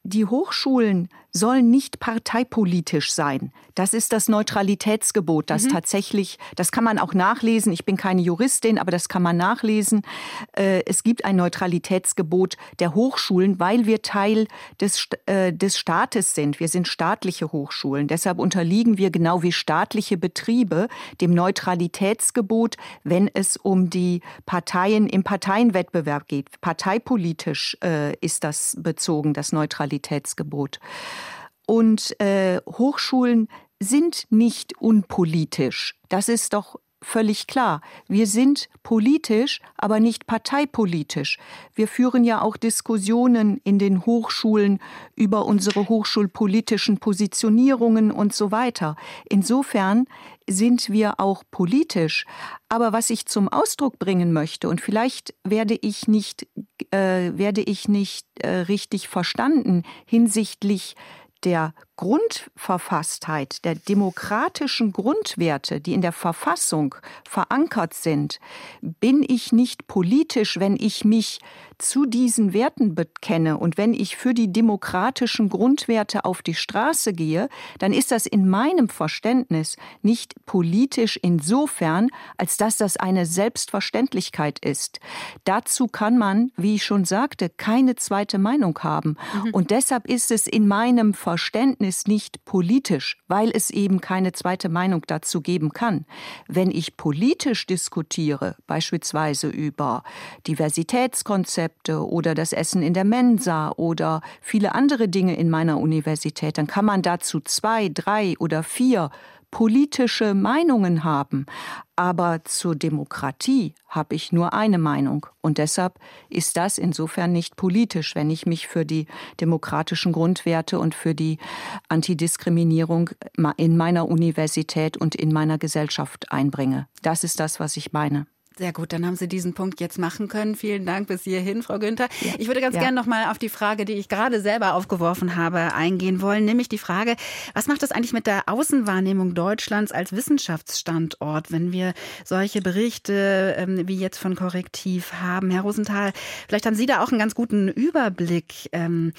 Äh, die Hochschulen sollen nicht parteipolitisch sein. Das ist das Neutralitätsgebot, das mhm. tatsächlich, das kann man auch nachlesen. Ich bin keine Juristin, aber das kann man nachlesen. Äh, es gibt ein Neutralitätsgebot der Hochschulen, weil wir Teil des, äh, des Staates sind. Wir sind staatliche Hochschulen. Deshalb unterliegen wir genau wie staatliche Betriebe dem Neutralitätsgebot, wenn es um die Parteien im Parteienwettbewerb geht. Parteipolitisch ist das bezogen, das Neutralitätsgebot. Und äh, Hochschulen sind nicht unpolitisch. Das ist doch völlig klar. Wir sind politisch, aber nicht parteipolitisch. Wir führen ja auch Diskussionen in den Hochschulen über unsere hochschulpolitischen Positionierungen und so weiter. Insofern sind wir auch politisch. Aber was ich zum Ausdruck bringen möchte, und vielleicht werde ich nicht, äh, werde ich nicht äh, richtig verstanden hinsichtlich der Grundverfasstheit der demokratischen Grundwerte, die in der Verfassung verankert sind, bin ich nicht politisch, wenn ich mich zu diesen Werten bekenne und wenn ich für die demokratischen Grundwerte auf die Straße gehe, dann ist das in meinem Verständnis nicht politisch insofern, als dass das eine Selbstverständlichkeit ist. Dazu kann man, wie ich schon sagte, keine zweite Meinung haben. Mhm. Und deshalb ist es in meinem Verständnis nicht politisch, weil es eben keine zweite Meinung dazu geben kann. Wenn ich politisch diskutiere, beispielsweise über Diversitätskonzepte, Konzepte oder das Essen in der Mensa oder viele andere Dinge in meiner Universität, dann kann man dazu zwei, drei oder vier politische Meinungen haben. Aber zur Demokratie habe ich nur eine Meinung. Und deshalb ist das insofern nicht politisch, wenn ich mich für die demokratischen Grundwerte und für die Antidiskriminierung in meiner Universität und in meiner Gesellschaft einbringe. Das ist das, was ich meine. Sehr gut, dann haben Sie diesen Punkt jetzt machen können. Vielen Dank bis hierhin, Frau Günther. Ja. Ich würde ganz ja. gerne noch mal auf die Frage, die ich gerade selber aufgeworfen habe, eingehen wollen, nämlich die Frage, was macht das eigentlich mit der Außenwahrnehmung Deutschlands als Wissenschaftsstandort, wenn wir solche Berichte ähm, wie jetzt von Korrektiv haben? Herr Rosenthal, vielleicht haben Sie da auch einen ganz guten Überblick. Ähm,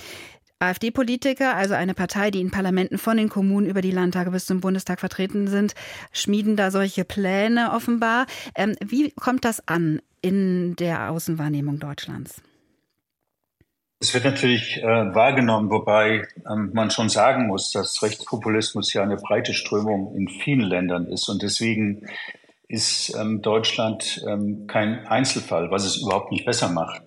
AfD-Politiker, also eine Partei, die in Parlamenten von den Kommunen über die Landtage bis zum Bundestag vertreten sind, schmieden da solche Pläne offenbar. Ähm, wie kommt das an in der Außenwahrnehmung Deutschlands? Es wird natürlich äh, wahrgenommen, wobei ähm, man schon sagen muss, dass Rechtspopulismus ja eine breite Strömung in vielen Ländern ist und deswegen ist ähm, Deutschland ähm, kein Einzelfall, was es überhaupt nicht besser macht.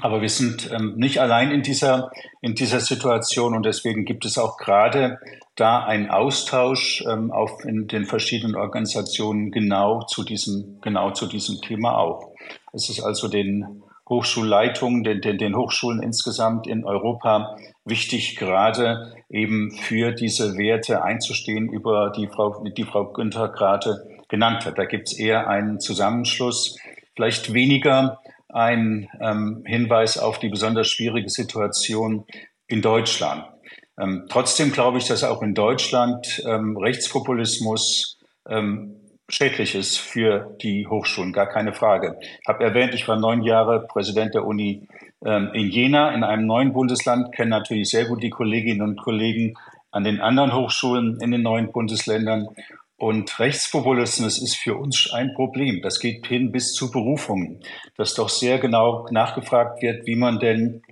Aber wir sind ähm, nicht allein in dieser, in dieser Situation und deswegen gibt es auch gerade da einen Austausch ähm, auf in den verschiedenen Organisationen genau zu diesem, genau zu diesem Thema auch. Es ist also den Hochschulleitungen, den, den, den Hochschulen insgesamt in Europa wichtig, gerade eben für diese Werte einzustehen, über die Frau, die Frau Günther gerade genannt hat. Da gibt es eher einen Zusammenschluss, vielleicht weniger ein ähm, Hinweis auf die besonders schwierige Situation in Deutschland. Ähm, trotzdem glaube ich, dass auch in Deutschland ähm, Rechtspopulismus ähm, schädlich ist für die Hochschulen, gar keine Frage. Ich habe erwähnt, ich war neun Jahre Präsident der Uni ähm, in Jena, in einem neuen Bundesland, kenne natürlich sehr gut die Kolleginnen und Kollegen an den anderen Hochschulen in den neuen Bundesländern und Rechtspopulismus ist für uns ein Problem. Das geht hin bis zu Berufungen, dass doch sehr genau nachgefragt wird, wie man denn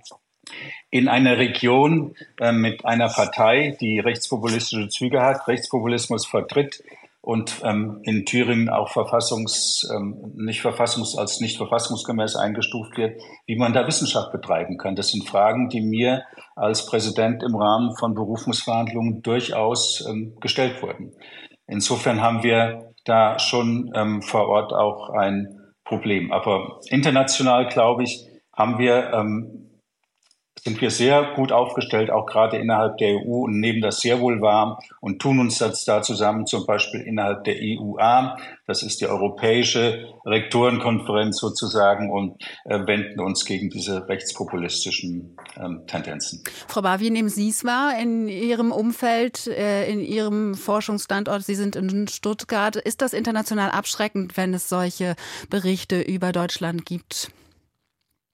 in einer Region äh, mit einer Partei, die rechtspopulistische Züge hat, Rechtspopulismus vertritt und ähm, in Thüringen auch verfassungs, ähm, nicht verfassungs, als nicht verfassungsgemäß eingestuft wird, wie man da Wissenschaft betreiben kann. Das sind Fragen, die mir als Präsident im Rahmen von Berufungsverhandlungen durchaus ähm, gestellt wurden. Insofern haben wir da schon ähm, vor Ort auch ein Problem. Aber international, glaube ich, haben wir ähm, sind wir sehr gut aufgestellt, auch gerade innerhalb der EU und nehmen das sehr wohl wahr und tun uns das da zusammen, zum Beispiel innerhalb der EUA, das ist die Europäische Rektorenkonferenz sozusagen, und äh, wenden uns gegen diese rechtspopulistischen ähm, Tendenzen. Frau Bar, wie nehmen Sie es wahr in Ihrem Umfeld, äh, in Ihrem Forschungsstandort? Sie sind in Stuttgart. Ist das international abschreckend, wenn es solche Berichte über Deutschland gibt?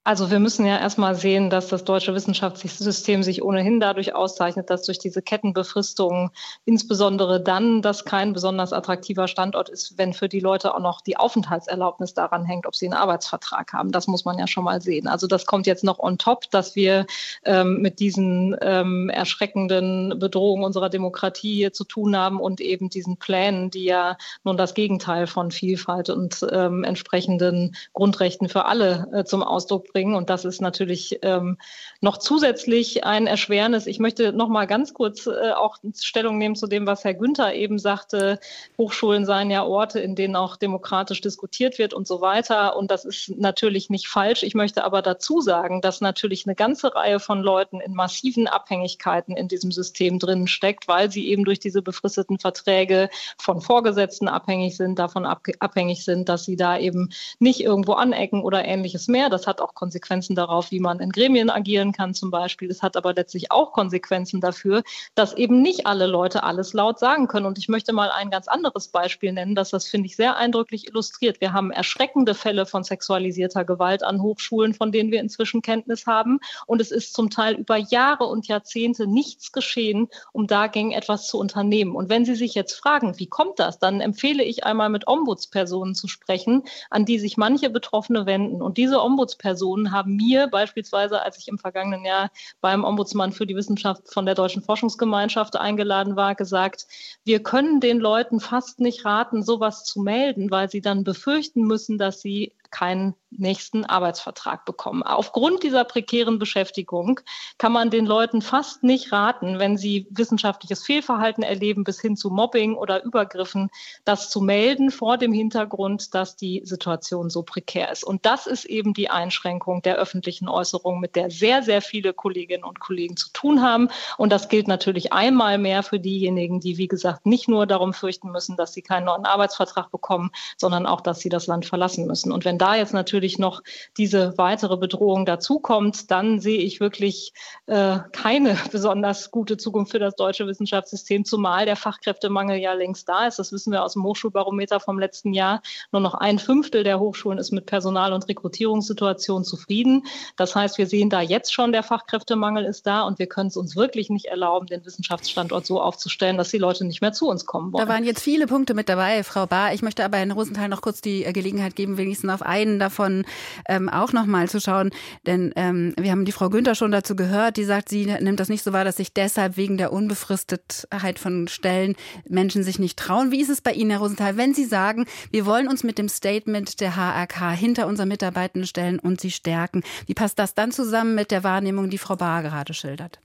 Also wir müssen ja erstmal sehen, dass das deutsche Wissenschaftssystem sich ohnehin dadurch auszeichnet, dass durch diese Kettenbefristungen insbesondere dann das kein besonders attraktiver Standort ist, wenn für die Leute auch noch die Aufenthaltserlaubnis daran hängt, ob sie einen Arbeitsvertrag haben. Das muss man ja schon mal sehen. Also das kommt jetzt noch on top, dass wir ähm, mit diesen ähm, erschreckenden Bedrohungen unserer Demokratie hier zu tun haben und eben diesen Plänen, die ja nun das Gegenteil von Vielfalt und ähm, entsprechenden Grundrechten für alle äh, zum Ausdruck bringen. Und das ist natürlich ähm, noch zusätzlich ein Erschwernis. Ich möchte noch mal ganz kurz äh, auch Stellung nehmen zu dem, was Herr Günther eben sagte. Hochschulen seien ja Orte, in denen auch demokratisch diskutiert wird und so weiter. Und das ist natürlich nicht falsch. Ich möchte aber dazu sagen, dass natürlich eine ganze Reihe von Leuten in massiven Abhängigkeiten in diesem System drin steckt, weil sie eben durch diese befristeten Verträge von Vorgesetzten abhängig sind, davon abhängig sind, dass sie da eben nicht irgendwo anecken oder ähnliches mehr. Das hat auch Konsequenzen darauf, wie man in Gremien agieren kann zum Beispiel. Es hat aber letztlich auch Konsequenzen dafür, dass eben nicht alle Leute alles laut sagen können. Und ich möchte mal ein ganz anderes Beispiel nennen, das das, finde ich, sehr eindrücklich illustriert. Wir haben erschreckende Fälle von sexualisierter Gewalt an Hochschulen, von denen wir inzwischen Kenntnis haben. Und es ist zum Teil über Jahre und Jahrzehnte nichts geschehen, um dagegen etwas zu unternehmen. Und wenn Sie sich jetzt fragen, wie kommt das, dann empfehle ich einmal mit Ombudspersonen zu sprechen, an die sich manche Betroffene wenden. Und diese Ombudspersonen haben mir beispielsweise, als ich im vergangenen Jahr beim Ombudsmann für die Wissenschaft von der Deutschen Forschungsgemeinschaft eingeladen war, gesagt, wir können den Leuten fast nicht raten, sowas zu melden, weil sie dann befürchten müssen, dass sie keinen nächsten Arbeitsvertrag bekommen. Aufgrund dieser prekären Beschäftigung kann man den Leuten fast nicht raten, wenn sie wissenschaftliches Fehlverhalten erleben bis hin zu Mobbing oder Übergriffen, das zu melden vor dem Hintergrund, dass die Situation so prekär ist. Und das ist eben die Einschränkung der öffentlichen Äußerung, mit der sehr, sehr viele Kolleginnen und Kollegen zu tun haben. Und das gilt natürlich einmal mehr für diejenigen, die, wie gesagt, nicht nur darum fürchten müssen, dass sie keinen neuen Arbeitsvertrag bekommen, sondern auch, dass sie das Land verlassen müssen. Und wenn da jetzt natürlich noch diese weitere Bedrohung dazukommt, dann sehe ich wirklich äh, keine besonders gute Zukunft für das deutsche Wissenschaftssystem, zumal der Fachkräftemangel ja längst da ist. Das wissen wir aus dem Hochschulbarometer vom letzten Jahr. Nur noch ein Fünftel der Hochschulen ist mit Personal- und Rekrutierungssituation zufrieden. Das heißt, wir sehen da jetzt schon, der Fachkräftemangel ist da und wir können es uns wirklich nicht erlauben, den Wissenschaftsstandort so aufzustellen, dass die Leute nicht mehr zu uns kommen wollen. Da waren jetzt viele Punkte mit dabei, Frau Bahr. Ich möchte aber Herrn Rosenthal noch kurz die Gelegenheit geben, wenigstens auf einen davon ähm, auch nochmal zu schauen. Denn ähm, wir haben die Frau Günther schon dazu gehört, die sagt, sie nimmt das nicht so wahr, dass sich deshalb wegen der Unbefristetheit von Stellen Menschen sich nicht trauen. Wie ist es bei Ihnen, Herr Rosenthal, wenn Sie sagen, wir wollen uns mit dem Statement der HRK hinter unseren Mitarbeitenden stellen und sie stärken? Wie passt das dann zusammen mit der Wahrnehmung, die Frau Bahr gerade schildert?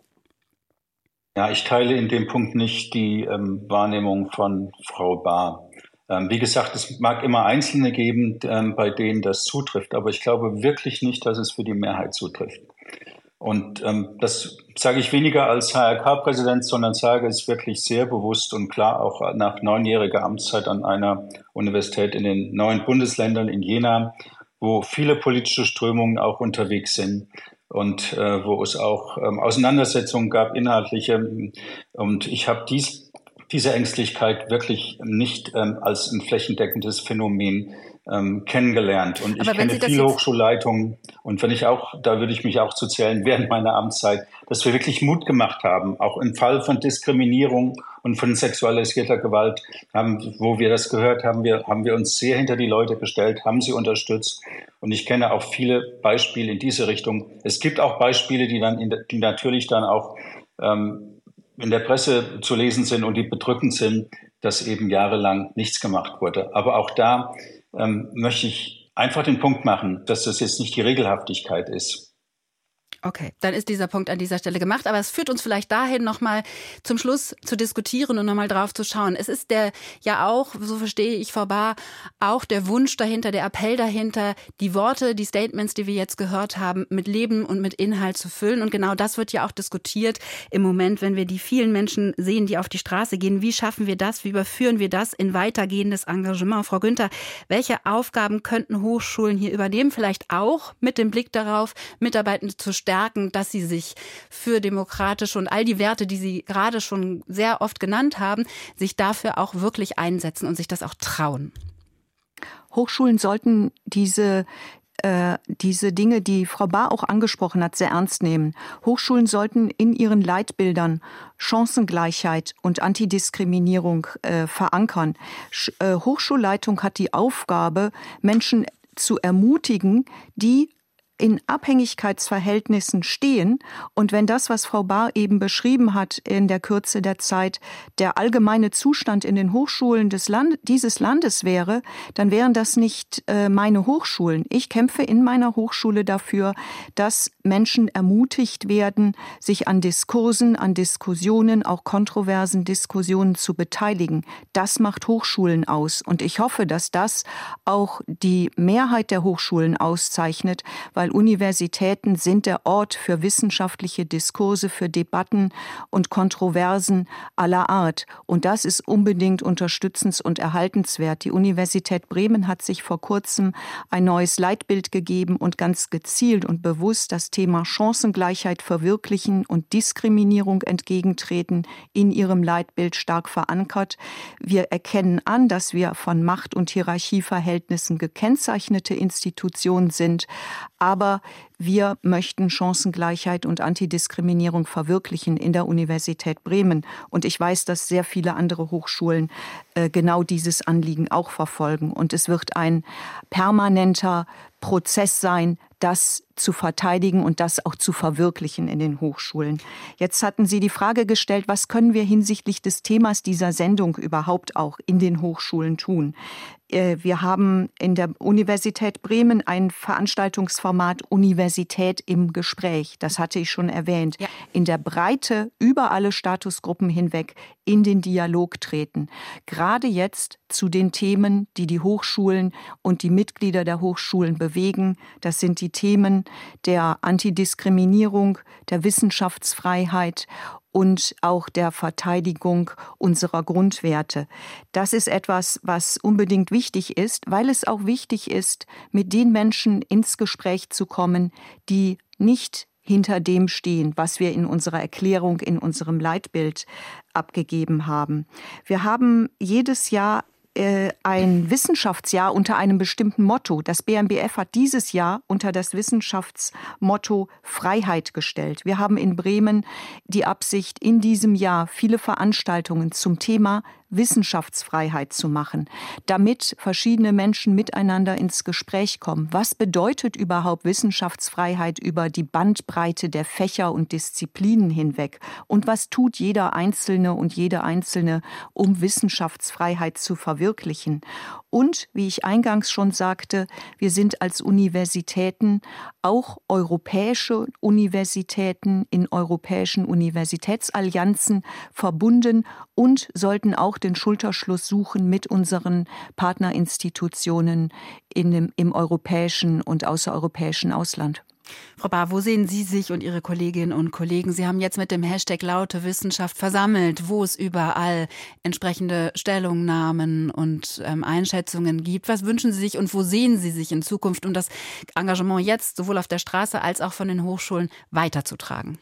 Ja, ich teile in dem Punkt nicht die ähm, Wahrnehmung von Frau Bahr. Ähm, wie gesagt, es mag immer Einzelne geben, ähm, bei denen das zutrifft, aber ich glaube wirklich nicht, dass es für die Mehrheit zutrifft. Und ähm, das sage ich weniger als HRK-Präsident, sondern sage es wirklich sehr bewusst und klar auch nach neunjähriger Amtszeit an einer Universität in den neuen Bundesländern in Jena, wo viele politische Strömungen auch unterwegs sind und äh, wo es auch ähm, Auseinandersetzungen gab, inhaltliche. Und ich habe dies diese Ängstlichkeit wirklich nicht ähm, als ein flächendeckendes Phänomen ähm, kennengelernt. Und ich kenne viele Hochschulleitungen und wenn ich auch, da würde ich mich auch zu zählen, während meiner Amtszeit, dass wir wirklich Mut gemacht haben, auch im Fall von Diskriminierung und von sexualisierter Gewalt, haben, wo wir das gehört haben, wir, haben wir uns sehr hinter die Leute gestellt, haben sie unterstützt. Und ich kenne auch viele Beispiele in diese Richtung. Es gibt auch Beispiele, die dann, in, die natürlich dann auch ähm, in der Presse zu lesen sind und die bedrückend sind, dass eben jahrelang nichts gemacht wurde. Aber auch da ähm, möchte ich einfach den Punkt machen, dass das jetzt nicht die Regelhaftigkeit ist. Okay, dann ist dieser Punkt an dieser Stelle gemacht. Aber es führt uns vielleicht dahin, nochmal zum Schluss zu diskutieren und nochmal drauf zu schauen. Es ist der ja auch, so verstehe ich Frau Bahr, auch der Wunsch dahinter, der Appell dahinter, die Worte, die Statements, die wir jetzt gehört haben, mit Leben und mit Inhalt zu füllen. Und genau das wird ja auch diskutiert im Moment, wenn wir die vielen Menschen sehen, die auf die Straße gehen. Wie schaffen wir das? Wie überführen wir das in weitergehendes Engagement? Frau Günther, welche Aufgaben könnten Hochschulen hier übernehmen? Vielleicht auch mit dem Blick darauf, Mitarbeitende zu stellen stärken, dass sie sich für demokratische und all die Werte, die Sie gerade schon sehr oft genannt haben, sich dafür auch wirklich einsetzen und sich das auch trauen. Hochschulen sollten diese äh, diese Dinge, die Frau Bahr auch angesprochen hat, sehr ernst nehmen. Hochschulen sollten in ihren Leitbildern Chancengleichheit und Antidiskriminierung äh, verankern. Sch äh, Hochschulleitung hat die Aufgabe, Menschen zu ermutigen, die in Abhängigkeitsverhältnissen stehen. Und wenn das, was Frau Bahr eben beschrieben hat in der Kürze der Zeit, der allgemeine Zustand in den Hochschulen des Land dieses Landes wäre, dann wären das nicht äh, meine Hochschulen. Ich kämpfe in meiner Hochschule dafür, dass Menschen ermutigt werden, sich an Diskursen, an Diskussionen, auch kontroversen Diskussionen zu beteiligen. Das macht Hochschulen aus. Und ich hoffe, dass das auch die Mehrheit der Hochschulen auszeichnet, weil weil Universitäten sind der Ort für wissenschaftliche Diskurse, für Debatten und Kontroversen aller Art. Und das ist unbedingt unterstützens- und erhaltenswert. Die Universität Bremen hat sich vor kurzem ein neues Leitbild gegeben und ganz gezielt und bewusst das Thema Chancengleichheit verwirklichen und Diskriminierung entgegentreten in ihrem Leitbild stark verankert. Wir erkennen an, dass wir von Macht- und Hierarchieverhältnissen gekennzeichnete Institutionen sind, aber wir möchten Chancengleichheit und Antidiskriminierung verwirklichen in der Universität Bremen. Und ich weiß, dass sehr viele andere Hochschulen äh, genau dieses Anliegen auch verfolgen. Und es wird ein permanenter Prozess sein, das zu verteidigen und das auch zu verwirklichen in den Hochschulen. Jetzt hatten Sie die Frage gestellt, was können wir hinsichtlich des Themas dieser Sendung überhaupt auch in den Hochschulen tun? Äh, wir haben in der Universität Bremen ein Veranstaltungsformat Universität im Gespräch. Das hatte ich schon erwähnt. Ja. In der Breite über alle Statusgruppen hinweg in den Dialog treten. Gerade jetzt zu den Themen, die die Hochschulen und die Mitglieder der Hochschulen bewegen. Das sind die Themen der Antidiskriminierung, der Wissenschaftsfreiheit und auch der Verteidigung unserer Grundwerte. Das ist etwas, was unbedingt wichtig ist, weil es auch wichtig ist, mit den Menschen ins Gespräch zu kommen, die nicht hinter dem stehen, was wir in unserer Erklärung, in unserem Leitbild abgegeben haben. Wir haben jedes Jahr äh, ein Wissenschaftsjahr unter einem bestimmten Motto. Das BMBF hat dieses Jahr unter das Wissenschaftsmotto Freiheit gestellt. Wir haben in Bremen die Absicht, in diesem Jahr viele Veranstaltungen zum Thema Wissenschaftsfreiheit zu machen, damit verschiedene Menschen miteinander ins Gespräch kommen. Was bedeutet überhaupt Wissenschaftsfreiheit über die Bandbreite der Fächer und Disziplinen hinweg? Und was tut jeder Einzelne und jede Einzelne, um Wissenschaftsfreiheit zu verwirklichen? Und, wie ich eingangs schon sagte, wir sind als Universitäten auch europäische Universitäten in europäischen Universitätsallianzen verbunden und sollten auch den Schulterschluss suchen mit unseren Partnerinstitutionen in dem, im europäischen und außereuropäischen Ausland. Frau Bahr, wo sehen Sie sich und Ihre Kolleginnen und Kollegen? Sie haben jetzt mit dem Hashtag Laute Wissenschaft versammelt, wo es überall entsprechende Stellungnahmen und ähm, Einschätzungen gibt. Was wünschen Sie sich und wo sehen Sie sich in Zukunft, um das Engagement jetzt sowohl auf der Straße als auch von den Hochschulen weiterzutragen?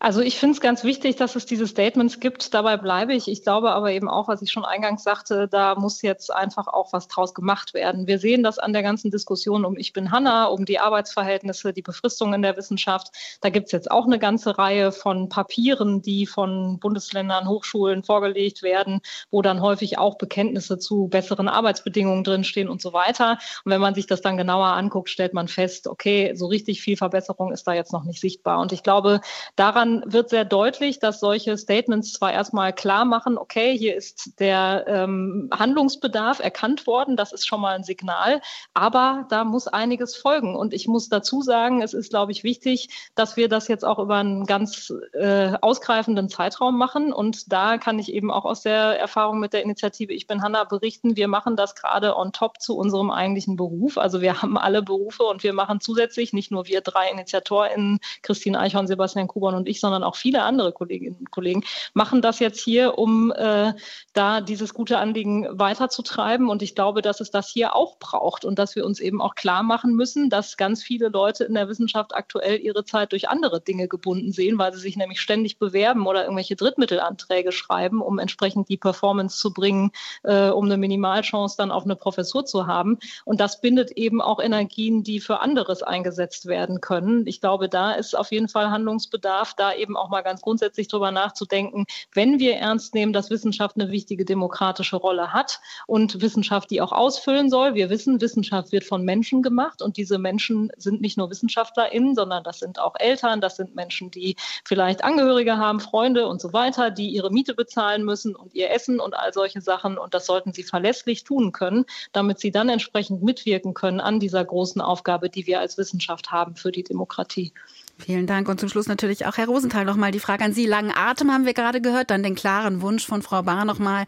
Also ich finde es ganz wichtig, dass es diese Statements gibt. Dabei bleibe ich. Ich glaube aber eben auch, was ich schon eingangs sagte, da muss jetzt einfach auch was draus gemacht werden. Wir sehen das an der ganzen Diskussion um Ich bin Hanna, um die Arbeitsverhältnisse, die Befristung in der Wissenschaft. Da gibt es jetzt auch eine ganze Reihe von Papieren, die von Bundesländern, Hochschulen vorgelegt werden, wo dann häufig auch Bekenntnisse zu besseren Arbeitsbedingungen drinstehen und so weiter. Und wenn man sich das dann genauer anguckt, stellt man fest, okay, so richtig viel Verbesserung ist da jetzt noch nicht sichtbar. Und ich glaube, daran wird sehr deutlich, dass solche Statements zwar erstmal klar machen, okay, hier ist der ähm, Handlungsbedarf erkannt worden, das ist schon mal ein Signal, aber da muss einiges folgen. Und ich muss dazu sagen, es ist, glaube ich, wichtig, dass wir das jetzt auch über einen ganz äh, ausgreifenden Zeitraum machen. Und da kann ich eben auch aus der Erfahrung mit der Initiative Ich bin Hanna berichten, wir machen das gerade on top zu unserem eigentlichen Beruf. Also wir haben alle Berufe und wir machen zusätzlich, nicht nur wir drei InitiatorInnen, Christine Eichhorn, Sebastian Kuber Born und ich, sondern auch viele andere Kolleginnen und Kollegen machen das jetzt hier, um äh, da dieses gute Anliegen weiterzutreiben. Und ich glaube, dass es das hier auch braucht und dass wir uns eben auch klar machen müssen, dass ganz viele Leute in der Wissenschaft aktuell ihre Zeit durch andere Dinge gebunden sehen, weil sie sich nämlich ständig bewerben oder irgendwelche Drittmittelanträge schreiben, um entsprechend die Performance zu bringen, äh, um eine Minimalchance dann auf eine Professur zu haben. Und das bindet eben auch Energien, die für anderes eingesetzt werden können. Ich glaube, da ist auf jeden Fall Handlungsbedarf Bedarf, da eben auch mal ganz grundsätzlich drüber nachzudenken, wenn wir ernst nehmen, dass Wissenschaft eine wichtige demokratische Rolle hat und Wissenschaft die auch ausfüllen soll. Wir wissen, Wissenschaft wird von Menschen gemacht und diese Menschen sind nicht nur WissenschaftlerInnen, sondern das sind auch Eltern, das sind Menschen, die vielleicht Angehörige haben, Freunde und so weiter, die ihre Miete bezahlen müssen und ihr Essen und all solche Sachen. Und das sollten sie verlässlich tun können, damit sie dann entsprechend mitwirken können an dieser großen Aufgabe, die wir als Wissenschaft haben für die Demokratie. Vielen Dank. Und zum Schluss natürlich auch Herr Rosenthal nochmal die Frage an Sie. Langen Atem haben wir gerade gehört, dann den klaren Wunsch von Frau Bahr nochmal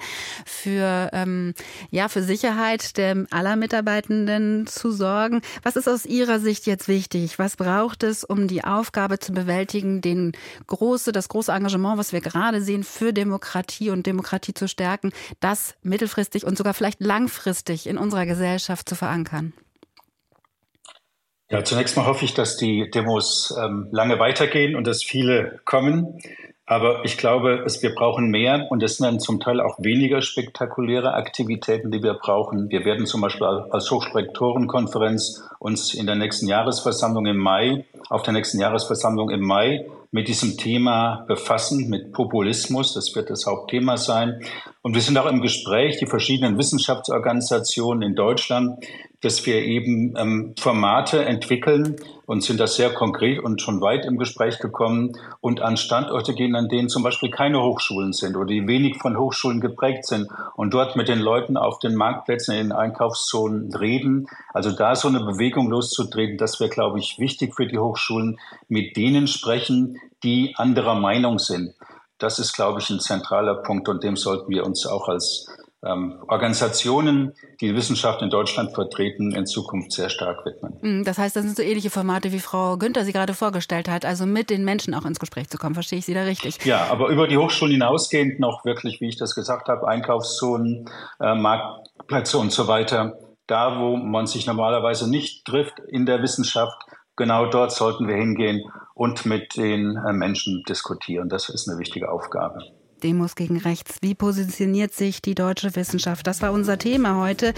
für, ähm, ja, für Sicherheit der aller Mitarbeitenden zu sorgen. Was ist aus Ihrer Sicht jetzt wichtig? Was braucht es, um die Aufgabe zu bewältigen, den große, das große Engagement, was wir gerade sehen, für Demokratie und Demokratie zu stärken, das mittelfristig und sogar vielleicht langfristig in unserer Gesellschaft zu verankern? Ja, zunächst mal hoffe ich, dass die Demos ähm, lange weitergehen und dass viele kommen. Aber ich glaube, es, wir brauchen mehr und es sind dann zum Teil auch weniger spektakuläre Aktivitäten, die wir brauchen. Wir werden zum Beispiel als Hochschulrektorenkonferenz uns in der nächsten Jahresversammlung im Mai, auf der nächsten Jahresversammlung im Mai mit diesem Thema befassen, mit Populismus. Das wird das Hauptthema sein. Und wir sind auch im Gespräch, die verschiedenen Wissenschaftsorganisationen in Deutschland, dass wir eben ähm, Formate entwickeln und sind da sehr konkret und schon weit im Gespräch gekommen und an Standorte gehen, an denen zum Beispiel keine Hochschulen sind oder die wenig von Hochschulen geprägt sind und dort mit den Leuten auf den Marktplätzen, in den Einkaufszonen reden. Also da so eine Bewegung loszutreten, das wäre, glaube ich, wichtig für die Hochschulen, mit denen sprechen, die anderer Meinung sind. Das ist, glaube ich, ein zentraler Punkt und dem sollten wir uns auch als Organisationen, die die Wissenschaft in Deutschland vertreten, in Zukunft sehr stark widmen. Mm, das heißt, das sind so ähnliche Formate, wie Frau Günther sie gerade vorgestellt hat, also mit den Menschen auch ins Gespräch zu kommen. Verstehe ich Sie da richtig? Ja, aber über die Hochschulen hinausgehend noch wirklich, wie ich das gesagt habe, Einkaufszonen, äh, Marktplätze und so weiter. Da, wo man sich normalerweise nicht trifft in der Wissenschaft, genau dort sollten wir hingehen und mit den äh, Menschen diskutieren. Das ist eine wichtige Aufgabe. Demos gegen rechts. Wie positioniert sich die deutsche Wissenschaft? Das war unser Thema heute.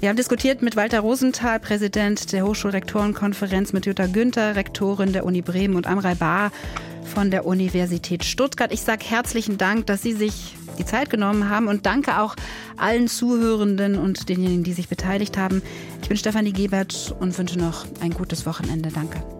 Wir haben diskutiert mit Walter Rosenthal, Präsident der Hochschulrektorenkonferenz, mit Jutta Günther, Rektorin der Uni Bremen und Amrei Bar von der Universität Stuttgart. Ich sage herzlichen Dank, dass Sie sich die Zeit genommen haben und danke auch allen Zuhörenden und denjenigen, die sich beteiligt haben. Ich bin Stefanie Gebert und wünsche noch ein gutes Wochenende. Danke.